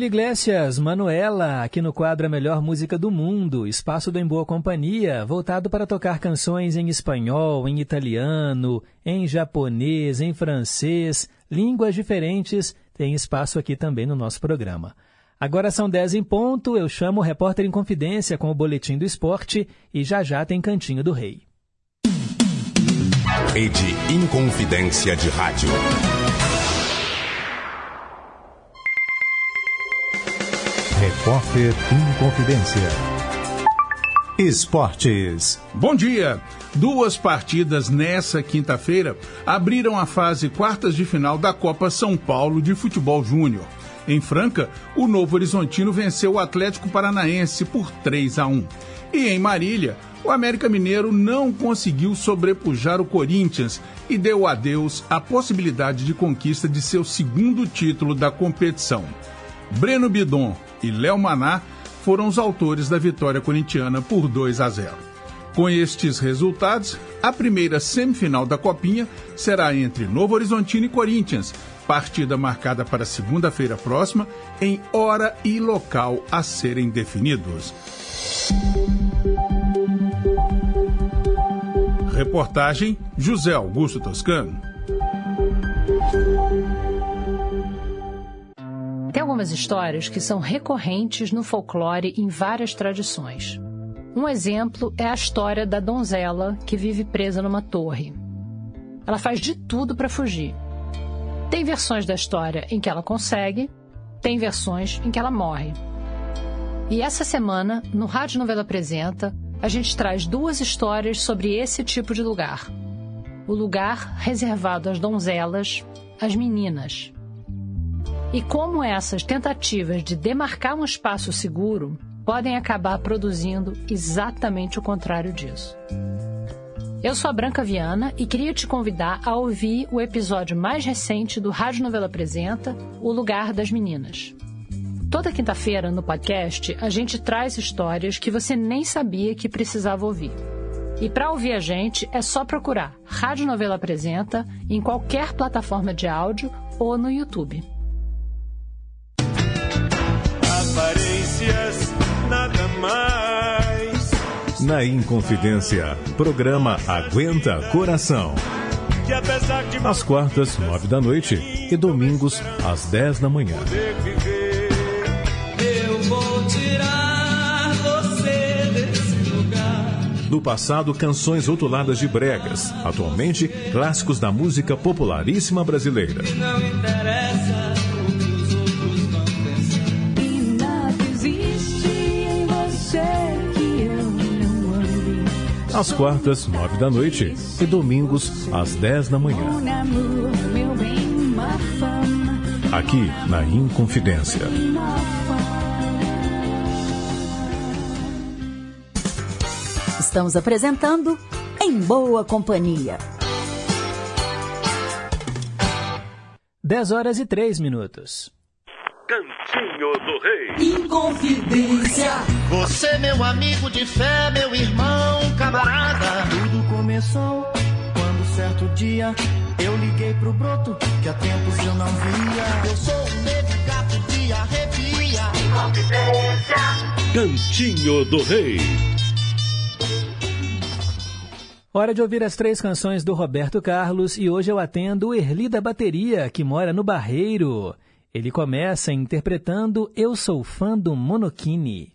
Julio Iglesias, Manuela, aqui no quadro A Melhor Música do Mundo, espaço do Em Boa Companhia, voltado para tocar canções em espanhol, em italiano, em japonês, em francês, línguas diferentes, tem espaço aqui também no nosso programa. Agora são 10 em ponto, eu chamo o repórter em confidência com o Boletim do Esporte e já já tem Cantinho do Rei. Rede Inconfidência de Rádio. Repórter Confidência. Esportes. Bom dia! Duas partidas nessa quinta-feira abriram a fase quartas de final da Copa São Paulo de Futebol Júnior. Em Franca, o Novo Horizontino venceu o Atlético Paranaense por 3 a 1. E em Marília, o América Mineiro não conseguiu sobrepujar o Corinthians e deu adeus à possibilidade de conquista de seu segundo título da competição. Breno Bidon e Léo Maná foram os autores da vitória corintiana por 2 a 0. Com estes resultados, a primeira semifinal da Copinha será entre Novo Horizontino e Corinthians, partida marcada para segunda-feira próxima, em hora e local a serem definidos. Reportagem José Augusto Toscano. Algumas histórias que são recorrentes no folclore em várias tradições. Um exemplo é a história da donzela que vive presa numa torre. Ela faz de tudo para fugir. Tem versões da história em que ela consegue, tem versões em que ela morre. E essa semana, no Rádio Novela Apresenta, a gente traz duas histórias sobre esse tipo de lugar. O lugar reservado às donzelas, às meninas. E como essas tentativas de demarcar um espaço seguro podem acabar produzindo exatamente o contrário disso. Eu sou a Branca Viana e queria te convidar a ouvir o episódio mais recente do Rádio Novela Apresenta, O Lugar das Meninas. Toda quinta-feira no podcast a gente traz histórias que você nem sabia que precisava ouvir. E para ouvir a gente é só procurar Rádio Novela Apresenta em qualquer plataforma de áudio ou no YouTube. Aparências, nada mais. Na Inconfidência, programa Aguenta Coração. Às quartas, nove da noite e domingos, às dez da manhã. eu vou tirar você desse lugar. No passado, canções rotuladas de bregas. Atualmente, clássicos da música popularíssima brasileira. Não interessa Às quartas, nove da noite e domingos, às dez da manhã. Aqui na Inconfidência. Estamos apresentando Em Boa Companhia. 10 horas e 3 minutos. Cantinho do Rei. Inconfidência. Você, meu amigo de fé, meu irmão, camarada. Tudo começou quando certo dia eu liguei pro broto que há tempos eu não via. Eu sou um negro gato de arrepia. Inconfidência. Cantinho do Rei. Hora de ouvir as três canções do Roberto Carlos e hoje eu atendo o Erli da Bateria, que mora no Barreiro. Ele começa interpretando Eu Sou Fã do Monokini.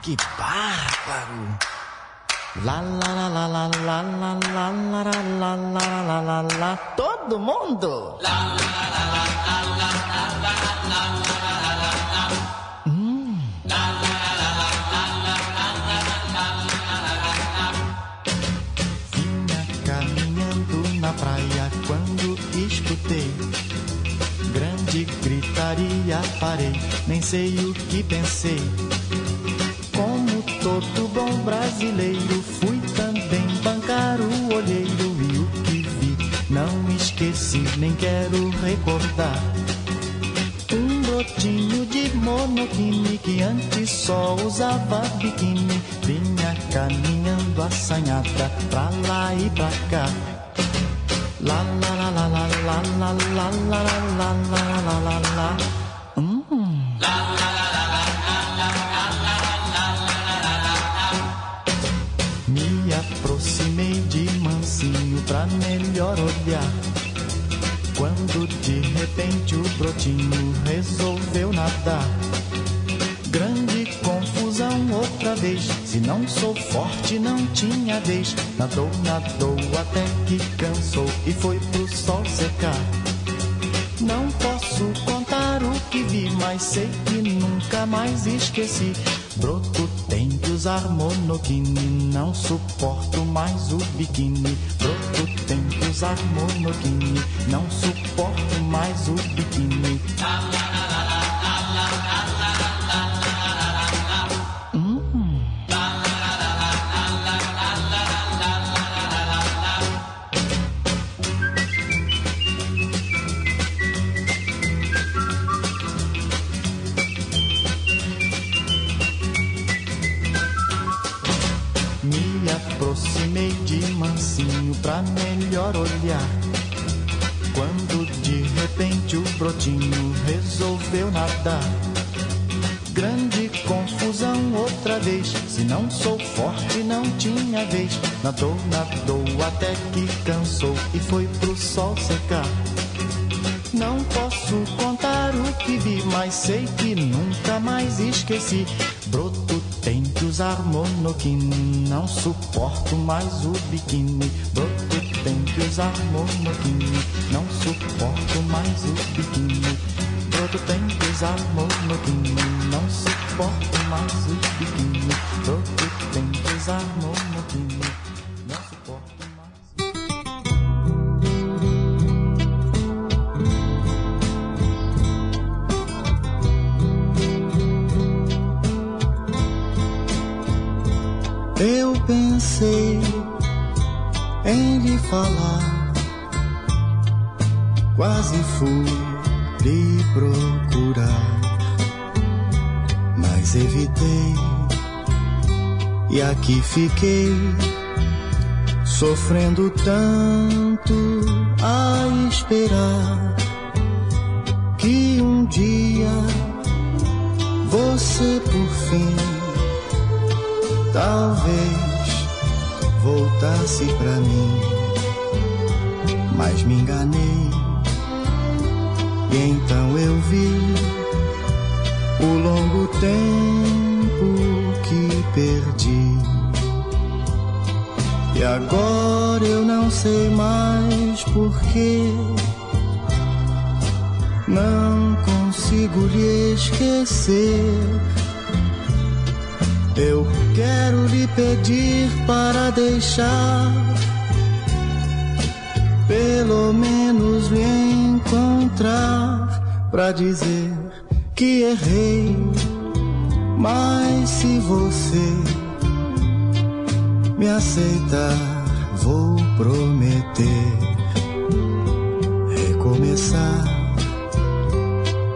Que bárbaro! Lá, lá, lá, lá, lá, lá, lá, lá, lá, lá, lá, lá, lá, lá, todo mundo! Lá, lá, lá, lá, lá, lá, lá, gritaria, parei, nem sei o que pensei. Como todo bom brasileiro, fui também bancar o olheiro e o que vi não esqueci, nem quero recordar. Um brotinho de monokini que antes só usava biquíni, vinha caminhando assanhada pra lá e pra cá. Me resolveu nadar. Outra vez. Se não sou forte, não tinha vez. Nadou, nadou até que cansou e foi pro sol secar. Não posso contar o que vi, mas sei que nunca mais esqueci. Broto tem que usar monokini, não suporto mais o biquíni. Broto tem que usar monokini, não suporto mais o biquíni. Nadou, nadou até que cansou e foi pro sol secar. Não posso contar o que vi, mas sei que nunca mais esqueci. Broto tem que usar monokini, não suporto mais o biquíni.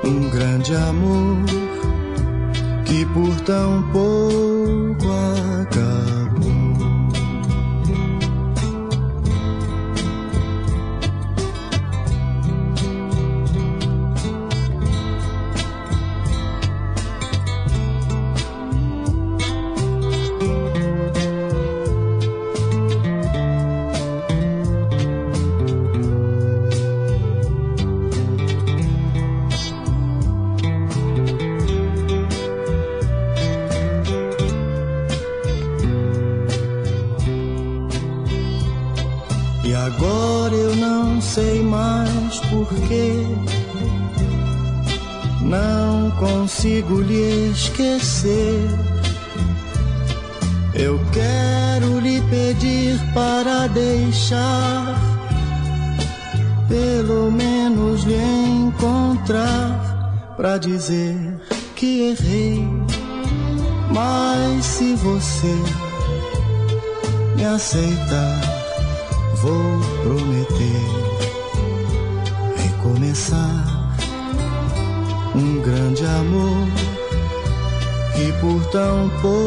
um grande amor que por tão pouco acaba. Dizer que errei. Mas se você me aceitar, vou prometer recomeçar um grande amor que por tão pouco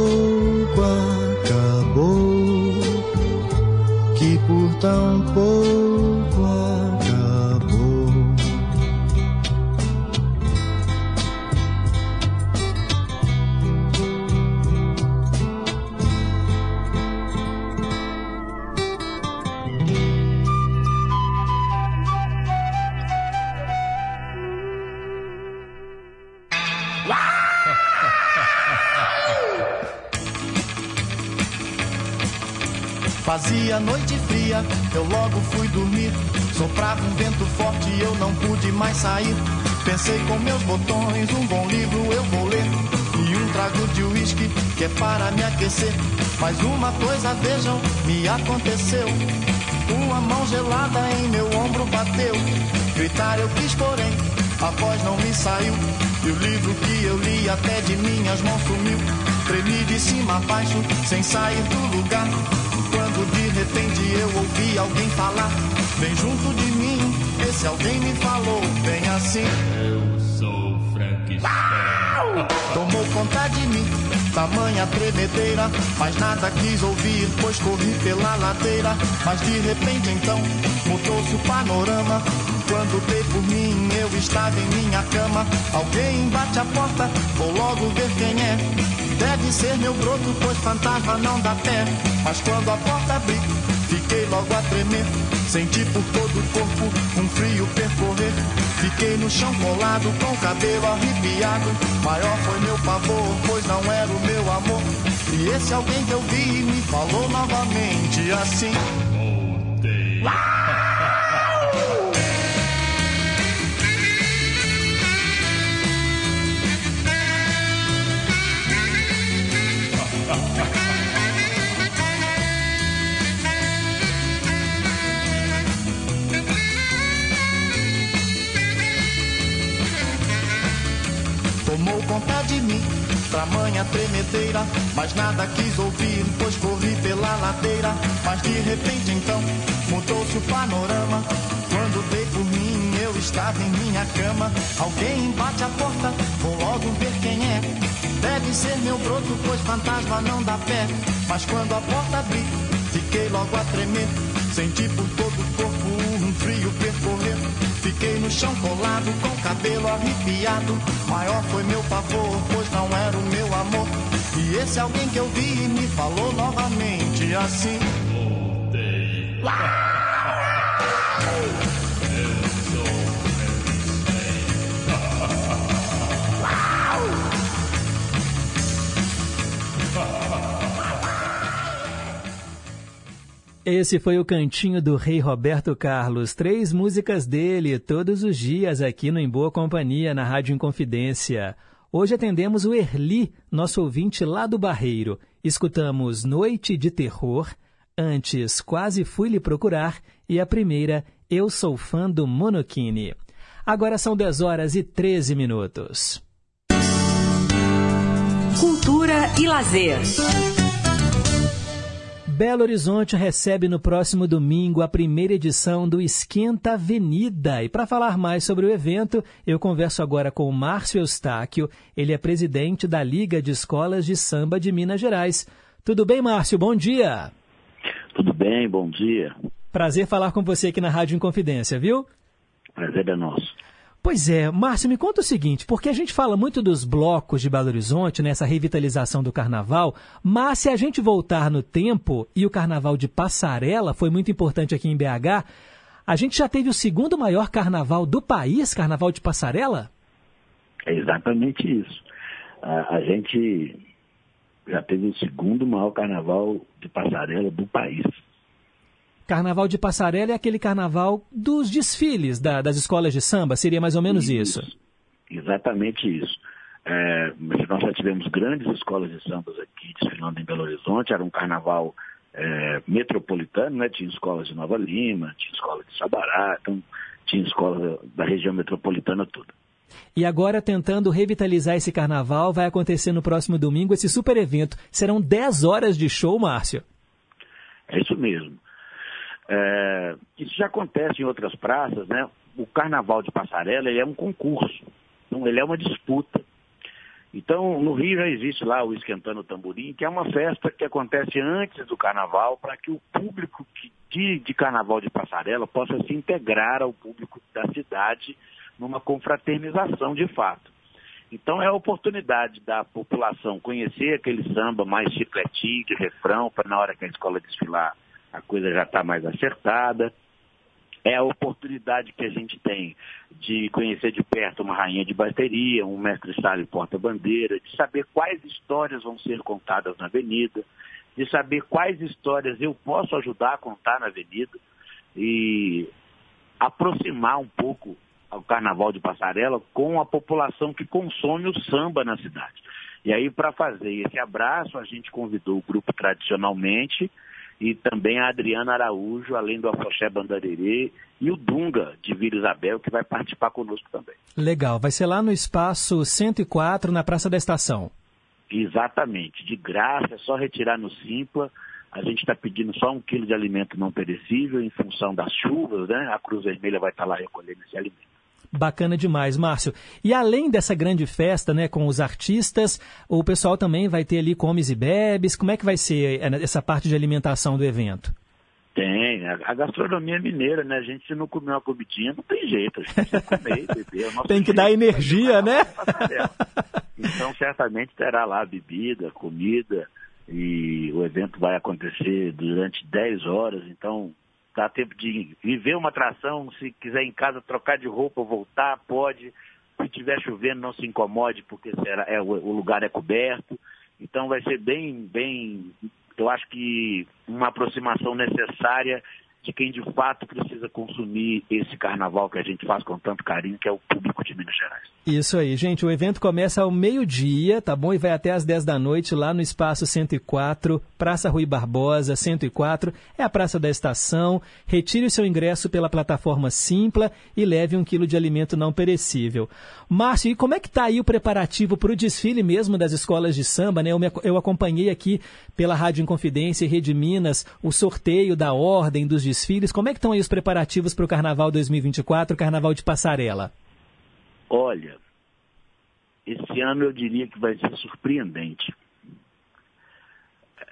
Pensei com meus botões, um bom livro eu vou ler. E um trago de uísque que é para me aquecer. Mas uma coisa vejam, me aconteceu. Uma mão gelada em meu ombro bateu. Gritar eu quis, porém, a voz não me saiu. E o livro que eu li até de minhas mãos sumiu. Tremi de cima a baixo, sem sair do lugar. Quando de repente eu ouvi alguém falar, bem junto de mim, esse alguém me falou, bem assim. Eu sou Frankenstein. Tomou conta de mim, tamanha tremedeira, mas nada quis ouvir, pois corri pela ladeira. Mas de repente então mudou-se o panorama. Quando dei por mim, eu estava em minha cama. Alguém bate a porta, vou logo ver quem é. Deve ser meu broto, pois fantasma não dá pé. Mas quando a porta abri, fiquei logo a tremer. Senti por todo o corpo um frio percorrer. Fiquei no chão colado, com o cabelo arrepiado. Maior foi meu pavor, pois não era o meu amor. E esse alguém que eu vi me falou novamente assim. Tomou tamanha tremedeira, mas nada quis ouvir, pois corri pela ladeira. Mas de repente então mudou-se o panorama. Quando dei por mim, eu estava em minha cama. Alguém bate a porta, vou logo ver quem é. Deve ser meu broto, pois fantasma não dá pé. Mas quando a porta abri, fiquei logo a tremer. Senti por todo o corpo um frio percorrer. Fiquei no chão colado, com o cabelo arrepiado. Maior foi meu pavor, pois não era o meu amor. E esse alguém que eu vi me falou novamente assim. Esse foi o cantinho do Rei Roberto Carlos. Três músicas dele todos os dias aqui no Em Boa Companhia, na Rádio Inconfidência. Hoje atendemos o Erli, nosso ouvinte lá do Barreiro. Escutamos Noite de Terror, antes Quase Fui Lhe Procurar e a primeira Eu Sou Fã do Monokini. Agora são 10 horas e 13 minutos. Cultura e lazer. Belo Horizonte recebe no próximo domingo a primeira edição do Esquenta Avenida. E para falar mais sobre o evento, eu converso agora com o Márcio Eustáquio. Ele é presidente da Liga de Escolas de Samba de Minas Gerais. Tudo bem, Márcio? Bom dia. Tudo bem, bom dia. Prazer falar com você aqui na Rádio Inconfidência, viu? Prazer é nosso. Pois é, Márcio, me conta o seguinte, porque a gente fala muito dos blocos de Belo Horizonte, nessa revitalização do carnaval, mas se a gente voltar no tempo, e o carnaval de Passarela foi muito importante aqui em BH, a gente já teve o segundo maior carnaval do país, Carnaval de Passarela? É exatamente isso. A, a gente já teve o segundo maior carnaval de Passarela do país. Carnaval de Passarela é aquele carnaval dos desfiles da- das escolas de samba, seria mais ou menos isso. Exatamente isso. É, nós já tivemos grandes escolas de sambas aqui desfilando em Belo Horizonte, era um carnaval é, metropolitano, né? tinha escolas de Nova Lima, tinha escola de Sabará, então tinha escola da região metropolitana toda. E agora, tentando revitalizar esse carnaval, vai acontecer no próximo domingo esse super evento. Serão 10 horas de show, Márcio. É isso mesmo. É, isso já acontece em outras praças, né? O carnaval de passarela ele é um concurso, então ele é uma disputa. Então, no Rio já existe lá o Esquentando Tamborim, que é uma festa que acontece antes do carnaval, para que o público de, de carnaval de passarela possa se integrar ao público da cidade numa confraternização de fato. Então é a oportunidade da população conhecer aquele samba mais chicletinho, de refrão, para na hora que a escola desfilar a coisa já está mais acertada. É a oportunidade que a gente tem de conhecer de perto uma rainha de bateria, um mestre e porta-bandeira, de saber quais histórias vão ser contadas na avenida, de saber quais histórias eu posso ajudar a contar na avenida e aproximar um pouco o carnaval de passarela com a população que consome o samba na cidade. E aí, para fazer esse abraço, a gente convidou o grupo tradicionalmente e também a Adriana Araújo, além do Afoxé Bandarerê, e o Dunga, de Vila Isabel, que vai participar conosco também. Legal, vai ser lá no espaço 104, na Praça da Estação. Exatamente, de graça, é só retirar no Simpla. A gente está pedindo só um quilo de alimento não perecível em função das chuvas, né? A Cruz Vermelha vai estar lá recolhendo esse alimento. Bacana demais, Márcio. E além dessa grande festa, né, com os artistas, o pessoal também vai ter ali comes e bebes. Como é que vai ser eh, essa parte de alimentação do evento? Tem, a, gastronomia mineira, né? A gente se não comer uma comidinha, não tem jeito. A gente precisa comer e beber. É Tem que dar energia, né? Então, certamente terá lá bebida, comida, e o evento vai acontecer durante 10 horas, então dá tempo de viver uma atração, se quiser em casa trocar de roupa, voltar, pode. Se estiver chovendo, não se incomode, porque será, é, o, o lugar é coberto. Então vai ser bem, bem, eu acho que uma aproximação necessária de quem de fato precisa consumir esse carnaval que a gente faz com tanto carinho, que é o público de Minas Gerais. Isso aí, gente. O evento começa ao meio-dia, tá bom? E vai até às 10 da noite lá no Espaço 104, Praça Rui Barbosa, 104. É a Praça da Estação. Retire o seu ingresso pela plataforma Simpla e leve um quilo de alimento não perecível. Márcio, e como é que tá aí o preparativo para o desfile mesmo das escolas de samba, né? Eu, me- eu acompanhei aqui pela Rádio Inconfidência e Rede Minas o sorteio da ordem dos desfiles. Como é que estão aí os preparativos para o Carnaval 2024, Carnaval de Passarela? Olha, esse ano eu diria que vai ser surpreendente.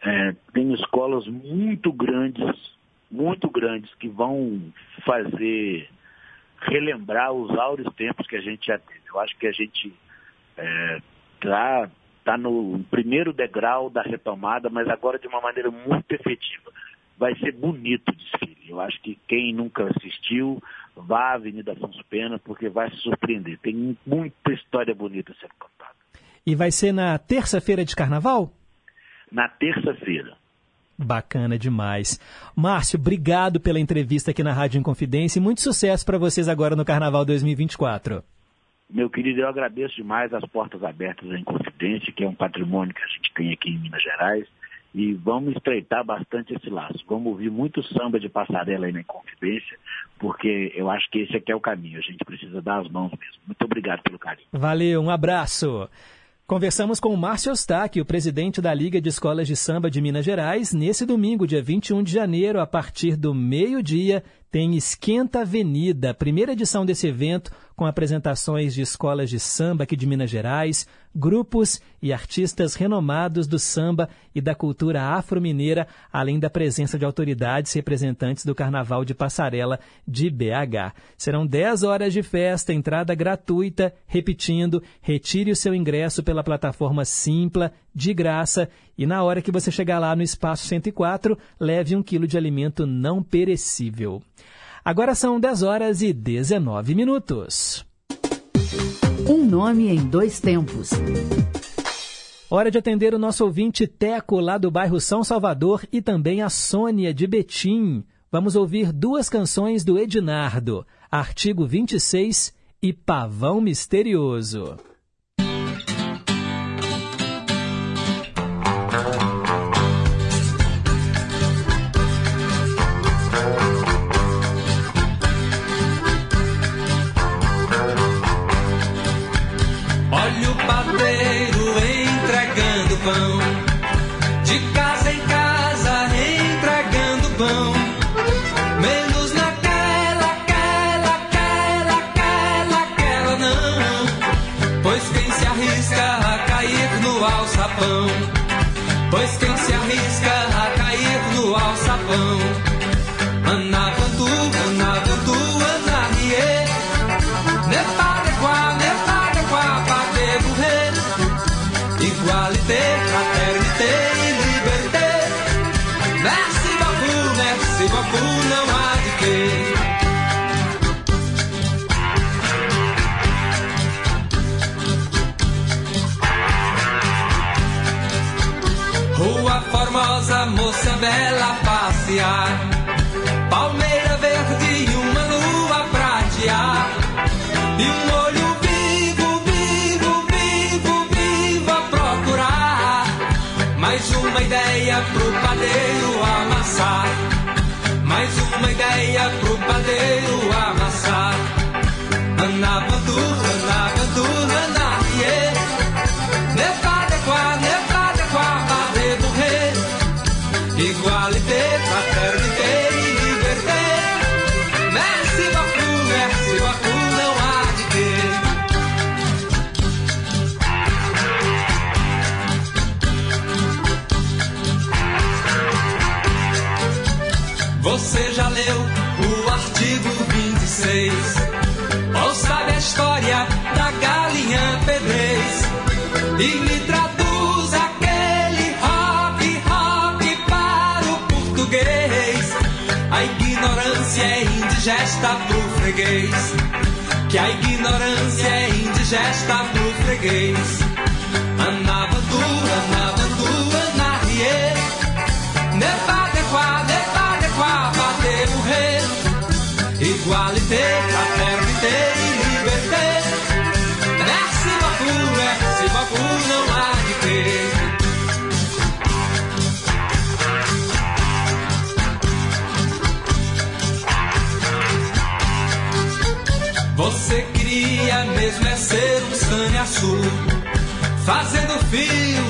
É, tem escolas muito grandes, muito grandes, que vão fazer relembrar os áureos tempos que a gente já teve. Eu acho que a gente está tá no primeiro degrau da retomada, mas agora de uma maneira muito efetiva. Vai ser bonito o desfile. Eu acho que quem nunca assistiu, vá à Avenida Afonso Pena, porque vai se surpreender. Tem muita história bonita sendo contada. E vai ser na terça-feira de carnaval? Na terça-feira. Bacana demais. Márcio, obrigado pela entrevista aqui na Rádio Inconfidência e muito sucesso para vocês agora no Carnaval 2024. Meu querido, eu agradeço demais as portas abertas à Inconfidência, que é um patrimônio que a gente tem aqui em Minas Gerais. E vamos estreitar bastante esse laço. Vamos ouvir muito samba de passarela aí na Inconfidência, porque eu acho que esse aqui é o caminho. A gente precisa dar as mãos mesmo. Muito obrigado pelo carinho. Valeu, um abraço. Conversamos com o Márcio Eustáquio, presidente da Liga de Escolas de Samba de Minas Gerais. Nesse domingo, dia 21 de janeiro, a partir do meio-dia, tem Esquenta Avenida, primeira edição desse evento, com apresentações de escolas de samba aqui de Minas Gerais, grupos e artistas renomados do samba e da cultura afro-mineira, além da presença de autoridades representantes do Carnaval de Passarela de BH. Serão 10 horas de festa, entrada gratuita. Repetindo, retire o seu ingresso pela plataforma Simpla, de graça, e na hora que você chegar lá no Espaço 104, leve um quilo de alimento não perecível. Agora são 10 horas e 19 minutos. Um nome em dois tempos. Hora de atender o nosso ouvinte Teco, lá do bairro São Salvador, e também a Sônia de Betim. Vamos ouvir duas canções do Ednardo, Artigo 26 e Pavão Misterioso. Ideia pro padeiro indigesta pro freguês. Que a ignorância é indigesta pro freguês. Sanhaçu Fazendo fio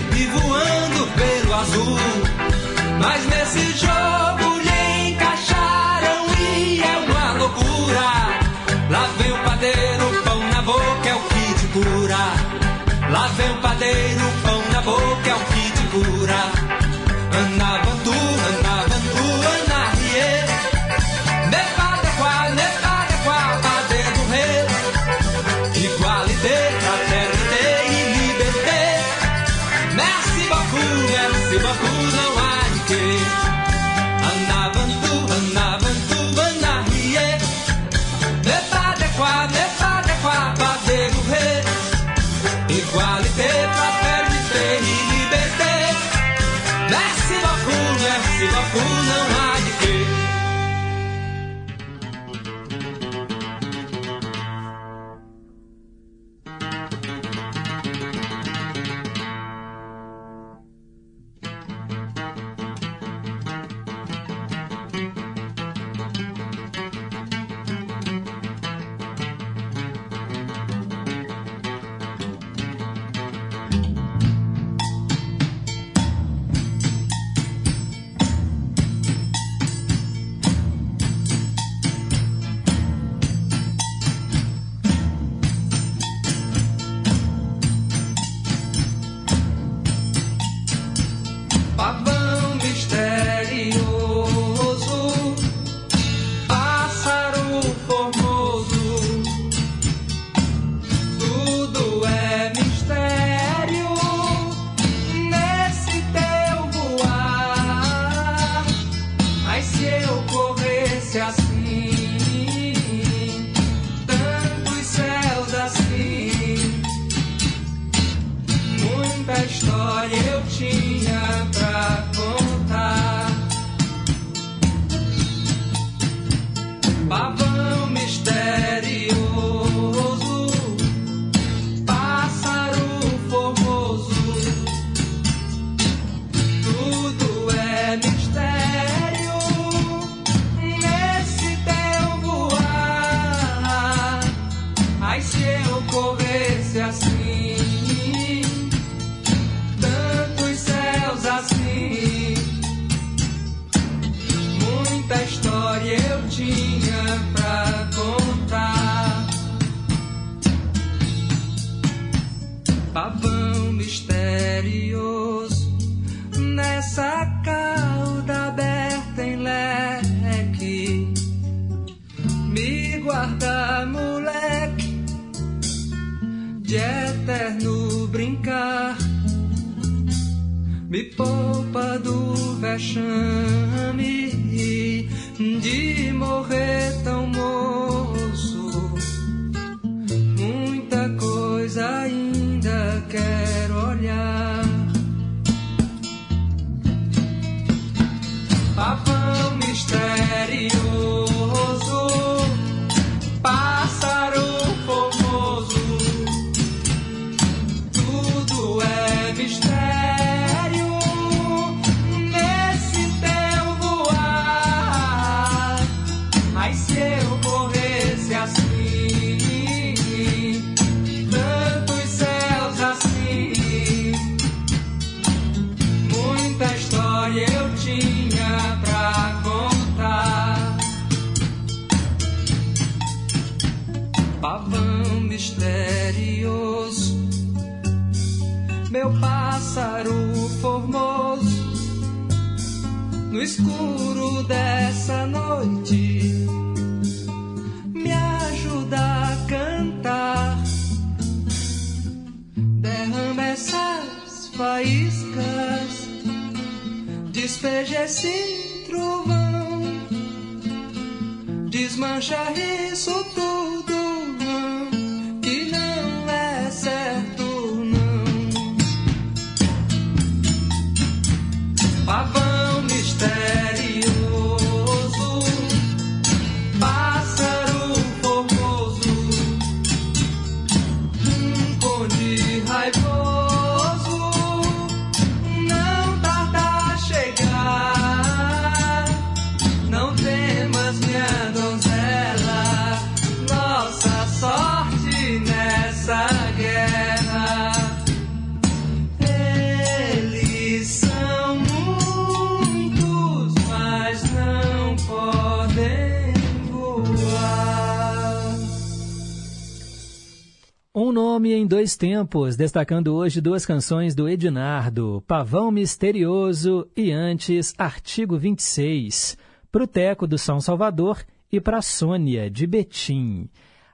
Nome em dois tempos, destacando hoje duas canções do Ednardo, Pavão Misterioso e antes Artigo 26, pro Teco do São Salvador e pra Sônia de Betim.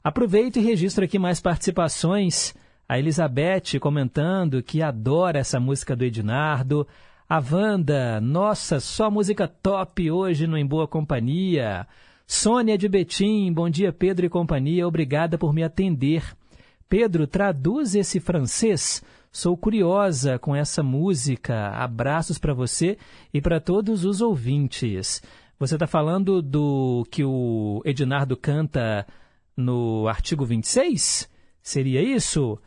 Aproveito e registro aqui mais participações. A Elizabeth comentando que adora essa música do Ednardo. A Wanda, nossa, só música top hoje no Em Boa Companhia. Sônia de Betim, bom dia Pedro e companhia, obrigada por me atender. Pedro, traduz esse francês. Sou curiosa com essa música. Abraços para você e para todos os ouvintes. Você está falando do que o Ednardo canta no artigo 26? Seria isso?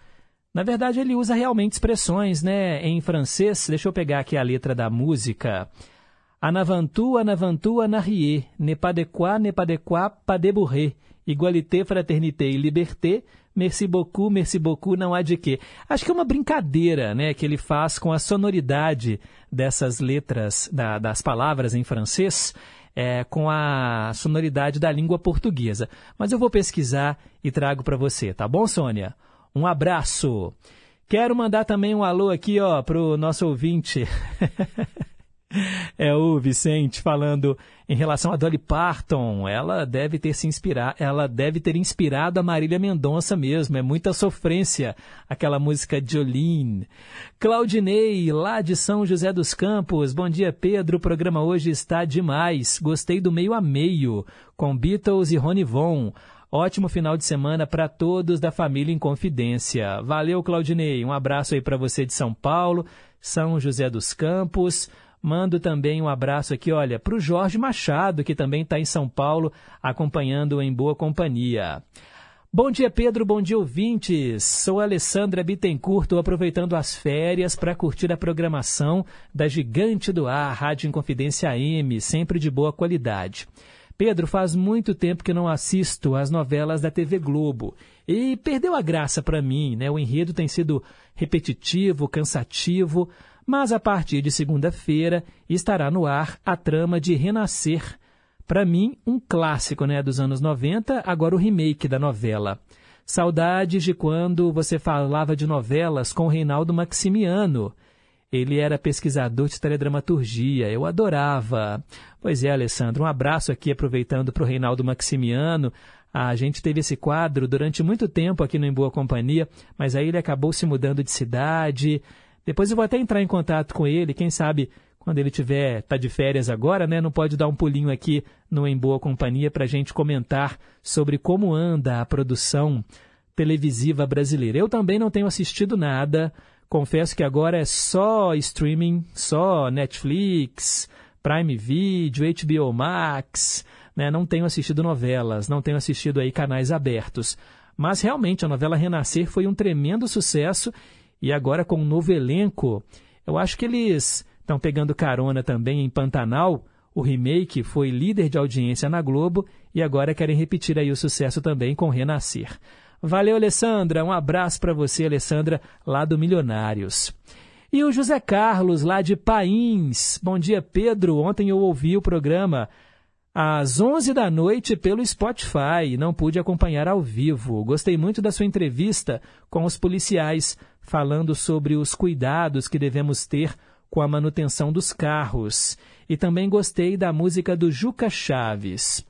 Na verdade, ele usa realmente expressões, né? Em francês, deixa eu pegar aqui a letra da música. Anavantu, anavantu, anarrié, ne pas de quoi, ne pas de quoi, pas de bourré. Igualité, fraternité e liberté, merci beaucoup, merci beaucoup, não há de quê. Acho que é uma brincadeira, né, que ele faz com a sonoridade dessas letras, da- das palavras em francês, é, com a sonoridade da língua portuguesa. Mas eu vou pesquisar e trago para você, tá bom, Sônia? Um abraço. Quero mandar também um alô aqui, ó, pro nosso ouvinte. É o Vicente falando em relação a Dolly Parton. Ela deve ter se inspirado, ela deve ter inspirado a Marília Mendonça mesmo. É muita sofrência aquela música Jolene. Claudinei, lá de São José dos Campos. Bom dia, Pedro. O programa hoje está demais. Gostei do meio a meio com Beatles e Rony Von. Ótimo final de semana para todos da família em Confidência. Valeu, Claudinei. Um abraço aí para você de São Paulo, São José dos Campos. Mando também um abraço aqui, olha, para o Jorge Machado, que também está em São Paulo, acompanhando em boa companhia. Bom dia, Pedro. Bom dia, ouvintes. Sou Alessandra Bittencourt, estou aproveitando as férias para curtir a programação da Gigante do Ar, Rádio Inconfidência AM, sempre de boa qualidade. Pedro, faz muito tempo que não assisto às novelas da TV Globo e perdeu a graça para mim, né? O enredo tem sido repetitivo, cansativo, mas a partir de segunda-feira estará no ar a trama de Renascer. Para mim, um clássico né, dos anos 90, agora o remake da novela. Saudades de quando você falava de novelas com Reinaldo Maximiano. Ele era pesquisador de teledramaturgia, eu adorava. Pois é, Alessandro, um abraço aqui aproveitando para o Reinaldo Maximiano, A gente teve esse quadro durante muito tempo aqui no Em Boa Companhia, mas aí ele acabou se mudando de cidade. Depois eu vou até entrar em contato com ele, quem sabe quando ele tiver tá de férias agora, né, não pode dar um pulinho aqui no Em Boa Companhia para a gente comentar sobre como anda a produção televisiva brasileira. Eu também não tenho assistido nada. Confesso que agora é só streaming, só Netflix, Prime Video, HBO Max. Né? Não tenho assistido novelas, não tenho assistido aí canais abertos. Mas realmente a novela Renascer foi um tremendo sucesso e agora com um novo elenco, eu acho que eles estão pegando carona também em Pantanal. O remake foi líder de audiência na Globo e agora querem repetir aí o sucesso também com Renascer. Valeu, Alessandra. Um abraço para você, Alessandra, lá do Milionários. E o José Carlos, lá de Pains. Bom dia, Pedro. Ontem eu ouvi o programa às 11 da noite pelo Spotify. Não pude acompanhar ao vivo. Gostei muito da sua entrevista com os policiais, falando sobre os cuidados que devemos ter com a manutenção dos carros. E também gostei da música do Juca Chaves.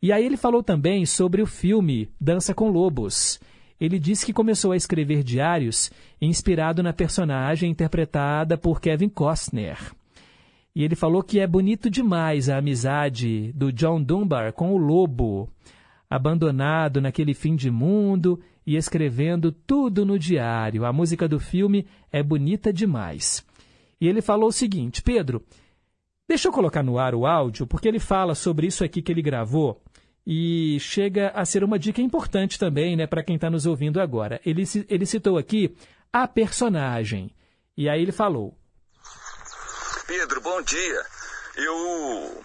E aí ele falou também sobre o filme Dança com Lobos. Ele disse que começou a escrever diários inspirado na personagem interpretada por Kevin Costner. E ele falou que é bonito demais a amizade do John Dunbar com o lobo, abandonado naquele fim de mundo e escrevendo tudo no diário. A música do filme é bonita demais. E ele falou o seguinte: Pedro, deixa eu colocar no ar o áudio, porque ele fala sobre isso aqui que ele gravou e chega a ser uma dica importante também né, para quem está nos ouvindo agora. Ele, ele citou aqui a personagem. E aí ele falou: Pedro, bom dia. Eu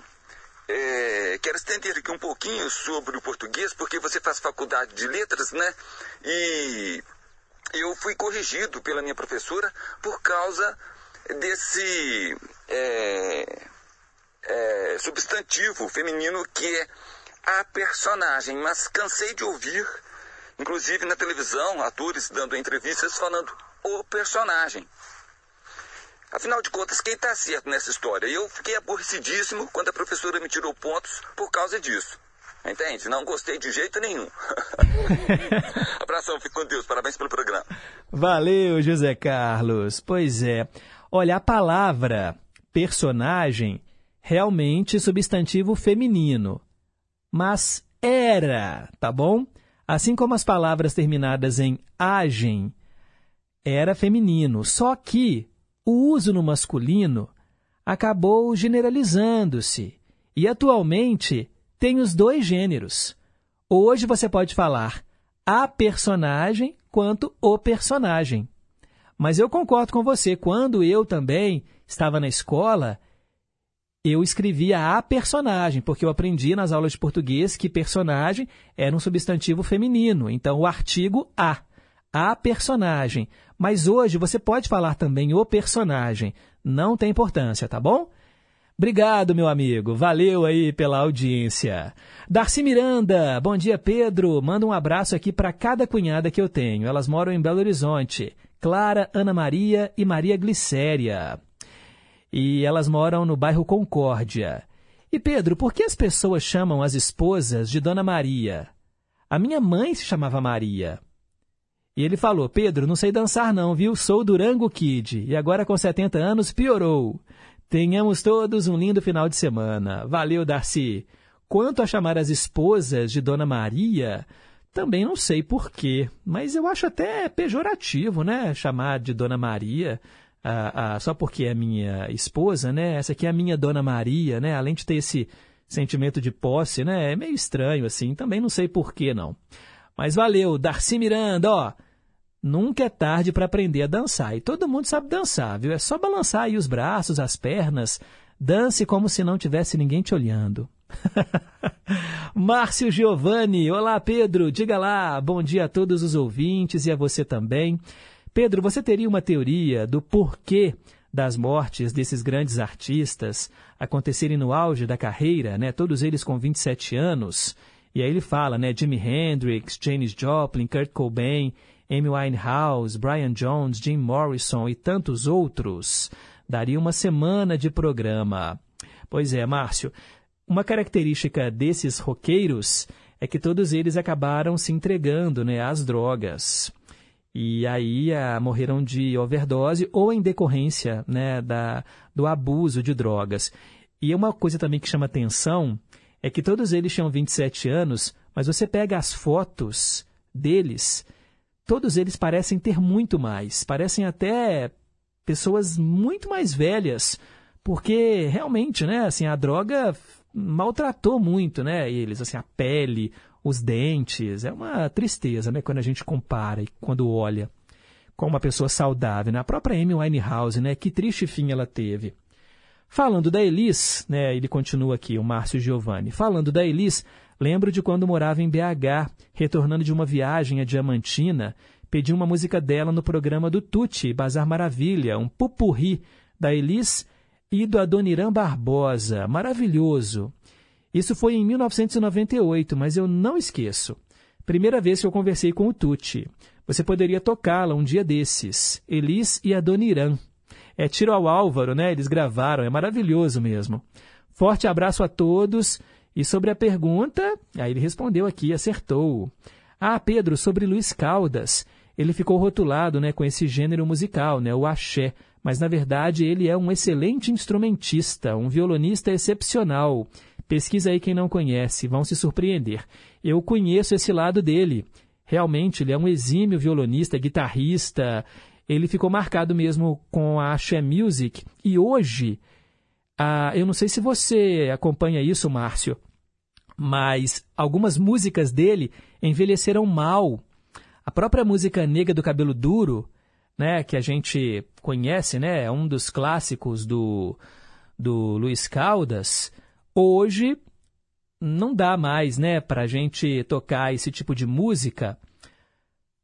é, quero estender aqui um pouquinho sobre o português, porque você faz faculdade de letras, né? E eu fui corrigido pela minha professora por causa desse é, é, substantivo feminino que é a personagem, mas cansei de ouvir, inclusive na televisão, atores dando entrevistas falando o personagem. Afinal de contas, quem está certo nessa história? Eu fiquei aborrecidíssimo quando a professora me tirou pontos por causa disso. Entende? Não gostei de jeito nenhum. Abração, fique com Deus. Parabéns pelo programa. Valeu, José Carlos. Pois é. Olha, a palavra personagem realmente substantivo feminino mas era, tá bom? Assim como as palavras terminadas em agem era feminino, só que o uso no masculino acabou generalizando-se e atualmente tem os dois gêneros. Hoje você pode falar a personagem quanto o personagem. Mas eu concordo com você, quando eu também estava na escola, eu escrevia a personagem, porque eu aprendi nas aulas de português que personagem era um substantivo feminino. Então, o artigo a, a personagem. Mas hoje você pode falar também o personagem. Não tem importância, tá bom? Obrigado, meu amigo. Valeu aí pela audiência. Darcy Miranda, bom dia, Pedro. Manda um abraço aqui para cada cunhada que eu tenho. Elas moram em Belo Horizonte. Clara, Ana Maria e Maria Glicéria e elas moram no bairro Concórdia. E Pedro, por que as pessoas chamam as esposas de Dona Maria? A minha mãe se chamava Maria. E ele falou: Pedro, não sei dançar, não, viu? Sou Durango Kid e agora com 70 anos piorou. Tenhamos todos um lindo final de semana. Valeu, Darcy. Quanto a chamar as esposas de Dona Maria, também não sei porquê, mas eu acho até pejorativo, né? Chamar de Dona Maria ah, ah, só porque é minha esposa, né? Essa aqui é a minha Dona Maria, né? Além de ter esse sentimento de posse, né? É meio estranho, assim. Também não sei por que não. Mas valeu, Darcy Miranda, ó. Nunca é tarde para aprender a dançar. E todo mundo sabe dançar, viu? É só balançar aí os braços, as pernas. Dance como se não tivesse ninguém te olhando. Márcio Giovanni, olá Pedro, diga lá, bom dia a todos os ouvintes e a você também. Pedro, você teria uma teoria do porquê das mortes desses grandes artistas acontecerem no auge da carreira, né? Todos eles com 27 anos. E aí ele fala, né? Jimi Hendrix, Janis Joplin, Kurt Cobain, Amy Winehouse, Brian Jones, Jim Morrison e tantos outros. Daria uma semana de programa. Pois é, Márcio. Uma característica desses roqueiros é que todos eles acabaram se entregando né, às drogas. E aí morreram de overdose ou em decorrência né, da, do abuso de drogas. E uma coisa também que chama atenção é que todos eles tinham 27 anos, mas você pega as fotos deles, todos eles parecem ter muito mais, parecem até pessoas muito mais velhas, porque realmente, né, assim, a droga maltratou muito, né, eles, assim, a pele, os dentes, é uma tristeza, né, quando a gente compara e quando olha com uma pessoa saudável, né? A própria Amy Winehouse, né, que triste fim ela teve. Falando da Elis, né, ele continua aqui, o Márcio Giovanni. Falando da Elis, lembro de quando morava em BH, retornando de uma viagem a Diamantina, pedi uma música dela no programa do Tuti, Bazar Maravilha, um pupurri da Elis e do Adoniran Barbosa. Maravilhoso. Isso foi em 1998, mas eu não esqueço. Primeira vez que eu conversei com o Tuti. Você poderia tocá-la um dia desses. Elis e Adoniran. É tiro ao Álvaro, né? Eles gravaram, é maravilhoso mesmo. Forte abraço a todos. E sobre a pergunta, aí ele respondeu aqui, acertou. Ah, Pedro, sobre Luiz Caldas. Ele ficou rotulado né, com esse gênero musical, né, o axé, mas na verdade ele é um excelente instrumentista, um violonista excepcional. Pesquisa aí quem não conhece, vão se surpreender. Eu conheço esse lado dele. Realmente, ele é um exímio violonista, guitarrista. Ele ficou marcado mesmo com a Axé Music. E hoje, ah, eu não sei se você acompanha isso, Márcio, mas algumas músicas dele envelheceram mal. A própria música Nega do Cabelo Duro, né, que a gente conhece, né, é um dos clássicos do, do Luiz Caldas, hoje não dá mais né, para a gente tocar esse tipo de música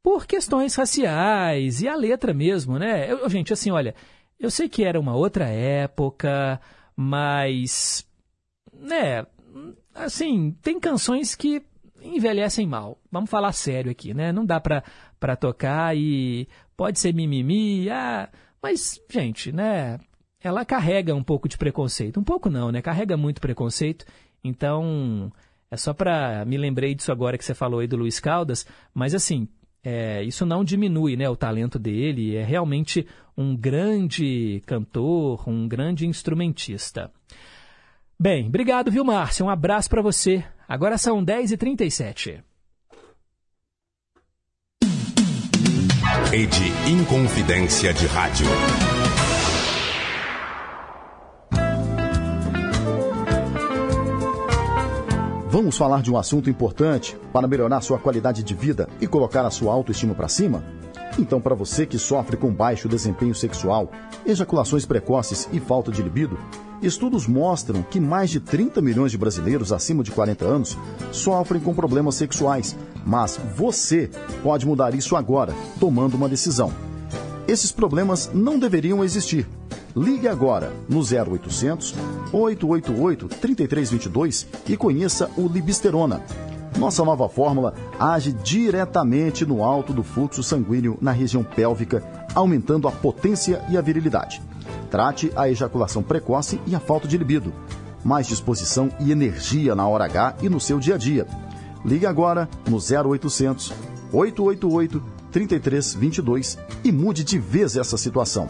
por questões raciais e a letra mesmo, né? Eu, gente, assim, olha, eu sei que era uma outra época, mas, né, assim, tem canções que envelhecem mal. Vamos falar sério aqui, né? Não dá para para tocar e pode ser mimimi, ah, mas, gente, né, ela carrega um pouco de preconceito. Um pouco não, né? Carrega muito preconceito. Então, é só para me lembrei disso agora que você falou aí do Luiz Caldas, mas assim, é, isso não diminui né, o talento dele, é realmente um grande cantor, um grande instrumentista. Bem, obrigado, viu, Márcio? Um abraço para você. Agora são 10h37. Rede Inconfidência de Rádio. Vamos falar de um assunto importante para melhorar sua qualidade de vida e colocar a sua autoestima para cima? Então, para você que sofre com baixo desempenho sexual, ejaculações precoces e falta de libido, estudos mostram que mais de 30 milhões de brasileiros acima de 40 anos sofrem com problemas sexuais. Mas você pode mudar isso agora, tomando uma decisão. Esses problemas não deveriam existir Ligue agora no 0800 888 3322 e conheça o Libisterona. Nossa nova fórmula age diretamente no alto do fluxo sanguíneo na região pélvica, aumentando a potência e a virilidade. Trate a ejaculação precoce e a falta de libido. Mais disposição e energia na hora H e no seu dia a dia. Ligue agora no 0800 888 3322 e mude de vez essa situação.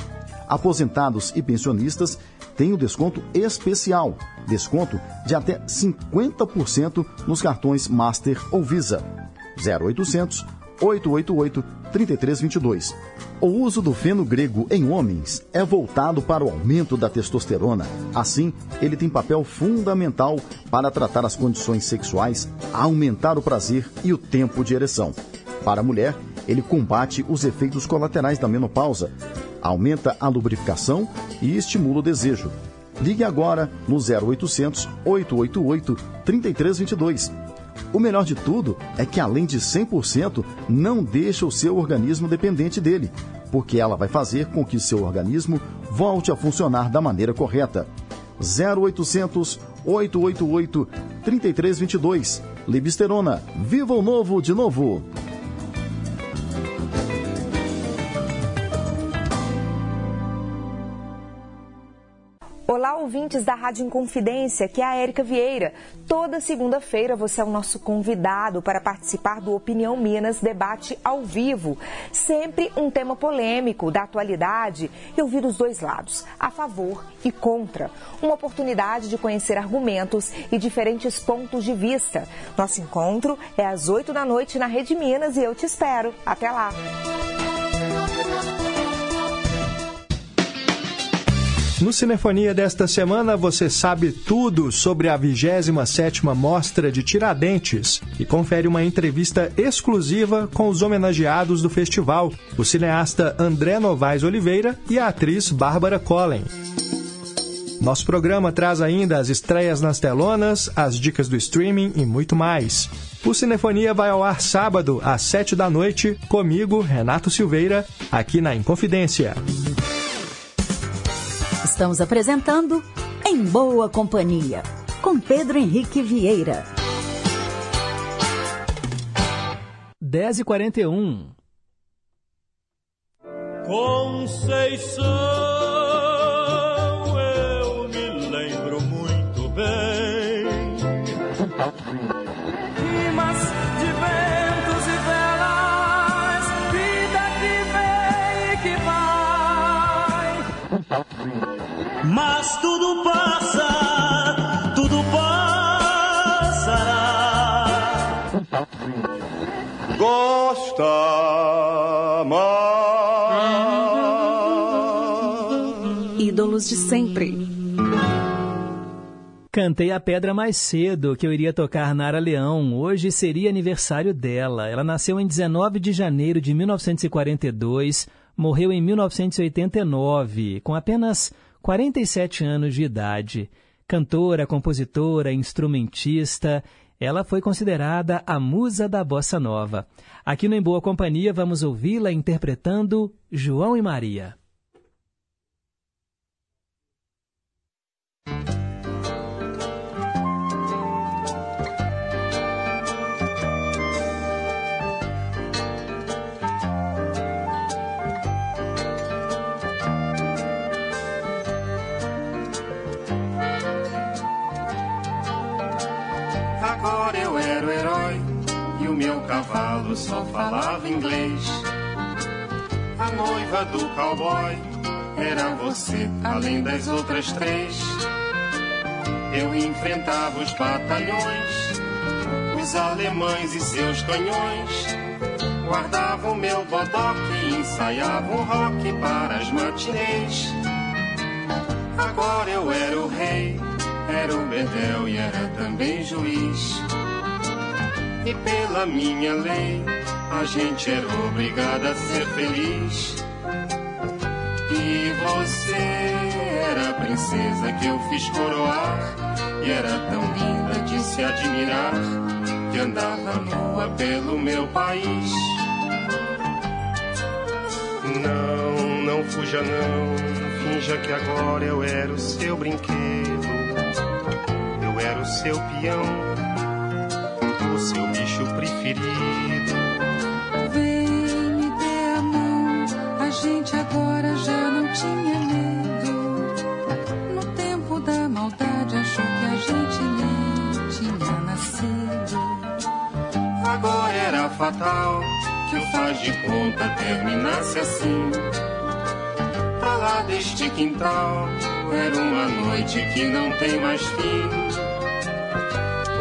Aposentados e pensionistas têm o um desconto especial, desconto de até 50% nos cartões Master ou Visa. 0800 888 3322. O uso do feno grego em homens é voltado para o aumento da testosterona. Assim, ele tem papel fundamental para tratar as condições sexuais, aumentar o prazer e o tempo de ereção. Para a mulher, ele combate os efeitos colaterais da menopausa, aumenta a lubrificação e estimula o desejo. Ligue agora no 0800 888 3322. O melhor de tudo é que, além de 100%, não deixa o seu organismo dependente dele, porque ela vai fazer com que seu organismo volte a funcionar da maneira correta. 0800 888 3322. Libisterona, viva o novo de novo! Olá, ouvintes da Rádio Inconfidência, que é a Érica Vieira. Toda segunda-feira você é o nosso convidado para participar do Opinião Minas Debate ao vivo. Sempre um tema polêmico da atualidade e ouvir os dois lados, a favor e contra. Uma oportunidade de conhecer argumentos e diferentes pontos de vista. Nosso encontro é às 8 da noite na Rede Minas e eu te espero. Até lá! No Cinefonia desta semana você sabe tudo sobre a 27ª Mostra de Tiradentes e confere uma entrevista exclusiva com os homenageados do festival, o cineasta André Novaes Oliveira e a atriz Bárbara Collen. Nosso programa traz ainda as estreias nas telonas, as dicas do streaming e muito mais. O Cinefonia vai ao ar sábado, às 7 da noite, comigo, Renato Silveira, aqui na Inconfidência. Estamos apresentando Em Boa Companhia, com Pedro Henrique Vieira. 10h41. Conceição, eu me lembro muito bem. Rimas de Mas tudo passa, tudo passará. Gosta mais. Ídolos de sempre. Cantei a pedra mais cedo que eu iria tocar Nara Leão. Hoje seria aniversário dela. Ela nasceu em 19 de janeiro de 1942, morreu em 1989, com apenas 47 anos de idade. Cantora, compositora, instrumentista, ela foi considerada a musa da bossa nova. Aqui no Em Boa Companhia vamos ouvi-la interpretando João e Maria. Cavalo só falava inglês. A noiva do cowboy era você, além das outras três. Eu enfrentava os batalhões, os alemães e seus canhões. Guardava o meu bodoque e ensaiava um rock para as matinês. Agora eu era o rei, era o bedel e era também juiz. E pela minha lei, a gente era obrigada a ser feliz. E você era a princesa que eu fiz coroar. E era tão linda de se admirar, que andava nua pelo meu país. Não, não fuja não, finja que agora eu era o seu brinquedo. Eu era o seu peão, seu bicho preferido. Vem, me dê a mão. A gente agora já não tinha medo. No tempo da maldade, achou que a gente nem tinha nascido. Agora era fatal que o faz de conta terminasse assim. Pra lá deste quintal, era uma noite que não tem mais fim.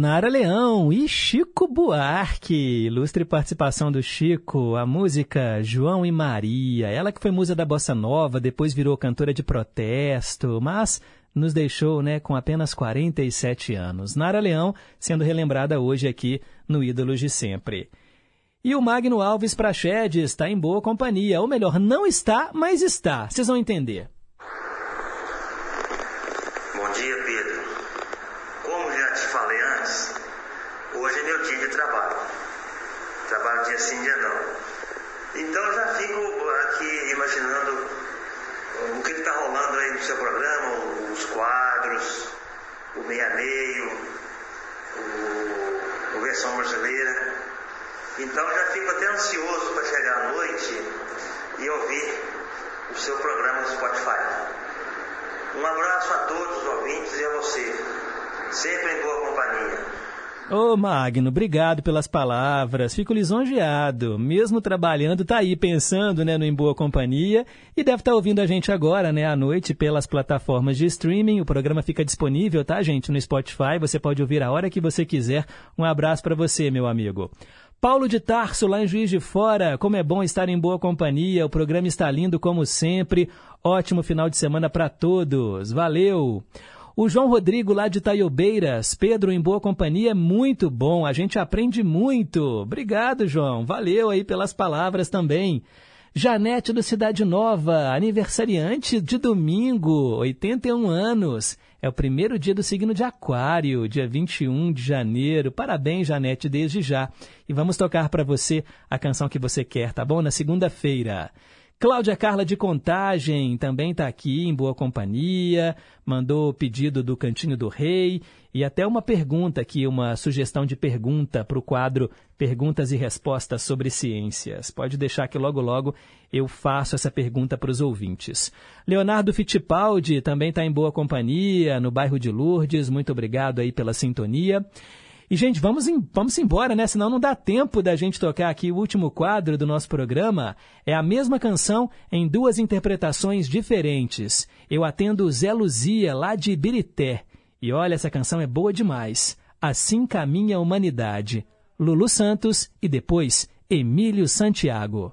Nara Leão e Chico Buarque. Ilustre participação do Chico, a música João e Maria. Ela que foi musa da bossa nova, depois virou cantora de protesto, mas nos deixou né, com apenas 47 anos. Nara Leão sendo relembrada hoje aqui no Ídolos de Sempre. E o Magno Alves Prachedes está em boa companhia. Ou melhor, não está, mas está. Vocês vão entender. Bom dia, Pedro. Como já te falei antes, hoje é meu dia de trabalho. Trabalho dia sim, dia não. Então eu já fico aqui imaginando o que está rolando aí no seu programa, os quadros, o meia meio, o, o versão brasileira. Então eu já fico até ansioso para chegar à noite e ouvir o seu programa no Spotify. Um abraço a todos os ouvintes e a você, sempre em boa companhia. Ô Magno, obrigado pelas palavras. Fico lisonjeado. Mesmo trabalhando, tá aí pensando, né, no Em Boa Companhia e deve estar ouvindo a gente agora, né, à noite pelas plataformas de streaming. O programa fica disponível, tá, gente, no Spotify. Você pode ouvir a hora que você quiser. Um abraço para você, meu amigo. Paulo de Tarso, lá em Juiz de Fora. Como é bom estar em boa companhia. O programa está lindo como sempre. Ótimo final de semana para todos. Valeu! O João Rodrigo, lá de Taiobeiras. Pedro, em boa companhia, muito bom. A gente aprende muito. Obrigado, João. Valeu aí pelas palavras também. Janete do Cidade Nova, aniversariante de domingo, 81 anos. É o primeiro dia do signo de Aquário, dia 21 de janeiro. Parabéns, Janete, desde já. E vamos tocar para você a canção que você quer, tá bom? Na segunda-feira. Cláudia Carla de Contagem também está aqui em boa companhia, mandou o pedido do Cantinho do Rei e até uma pergunta aqui, uma sugestão de pergunta para o quadro Perguntas e Respostas sobre Ciências. Pode deixar que logo logo eu faço essa pergunta para os ouvintes. Leonardo Fittipaldi também está em boa companhia, no bairro de Lourdes. Muito obrigado aí pela sintonia. E, gente, vamos, em, vamos embora, né? Senão não dá tempo da gente tocar aqui o último quadro do nosso programa. É a mesma canção em duas interpretações diferentes. Eu atendo Zé Luzia, lá de Ibirité. E olha, essa canção é boa demais. Assim caminha a humanidade. Lulu Santos e depois Emílio Santiago.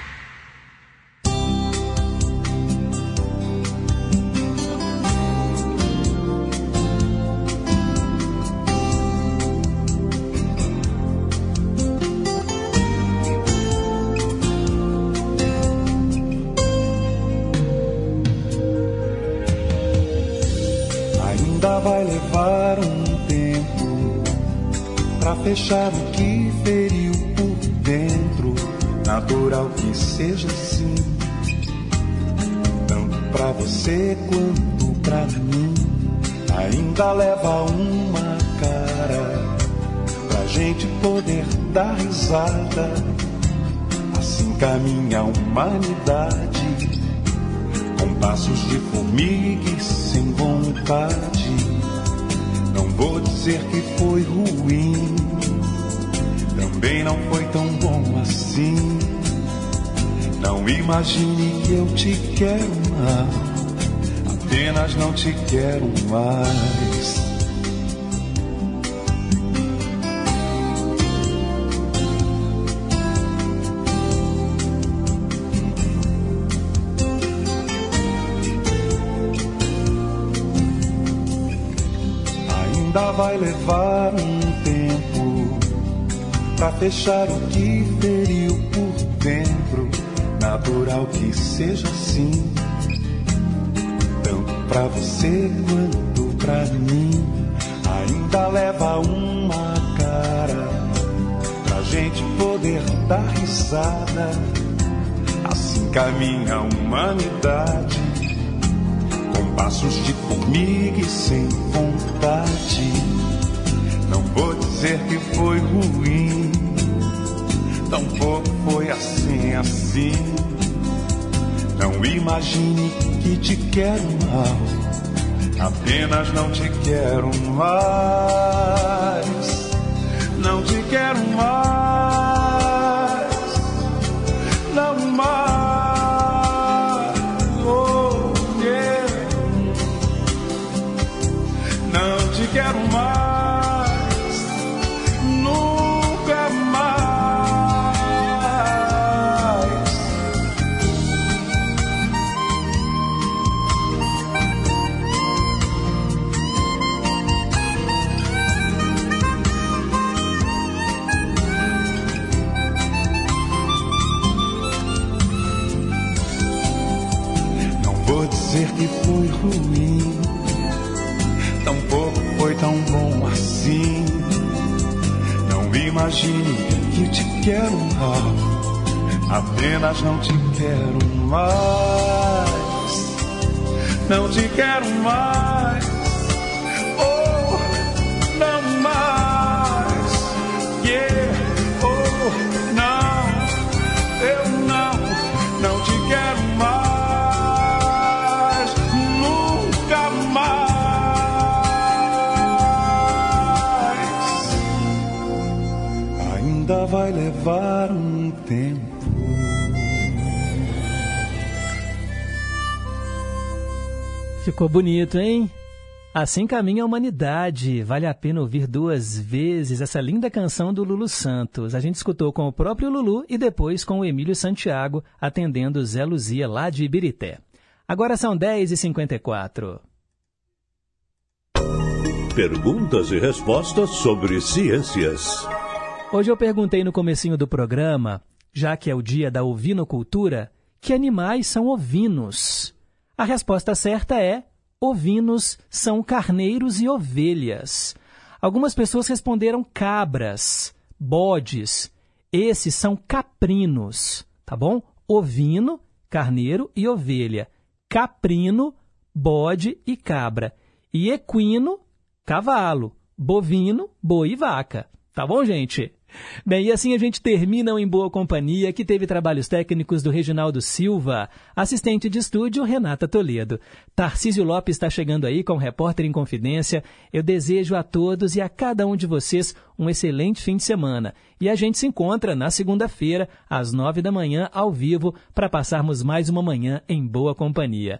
Assim caminha a humanidade com passos de formiga e sem vontade. Não vou dizer que foi ruim, tampouco foi assim, assim. Não imagine que te quero mal, apenas não te quero mais. Não te quero mais, imagine que te quero mal, apenas não te quero mais. Não te quero mais, Ficou bonito, hein? Assim caminha a humanidade. Vale a pena ouvir duas vezes essa linda canção do Lulu Santos. A gente escutou com o próprio Lulu e depois com o Emílio Santiago, atendendo Zé Luzia lá de Ibirité. Agora são 10h54. Perguntas e respostas sobre ciências. Hoje eu perguntei no comecinho do programa, já que é o dia da ovinocultura, que animais são ovinos? A resposta certa é: ovinos são carneiros e ovelhas. Algumas pessoas responderam cabras, bodes. Esses são caprinos, tá bom? Ovino, carneiro e ovelha. Caprino, bode e cabra. E equino, cavalo. Bovino, boi e vaca. Tá bom, gente? Bem, e assim a gente termina o Em Boa Companhia, que teve trabalhos técnicos do Reginaldo Silva, assistente de estúdio Renata Toledo. Tarcísio Lopes está chegando aí com o Repórter em Confidência. Eu desejo a todos e a cada um de vocês um excelente fim de semana. E a gente se encontra na segunda-feira, às nove da manhã, ao vivo, para passarmos mais uma manhã em boa companhia.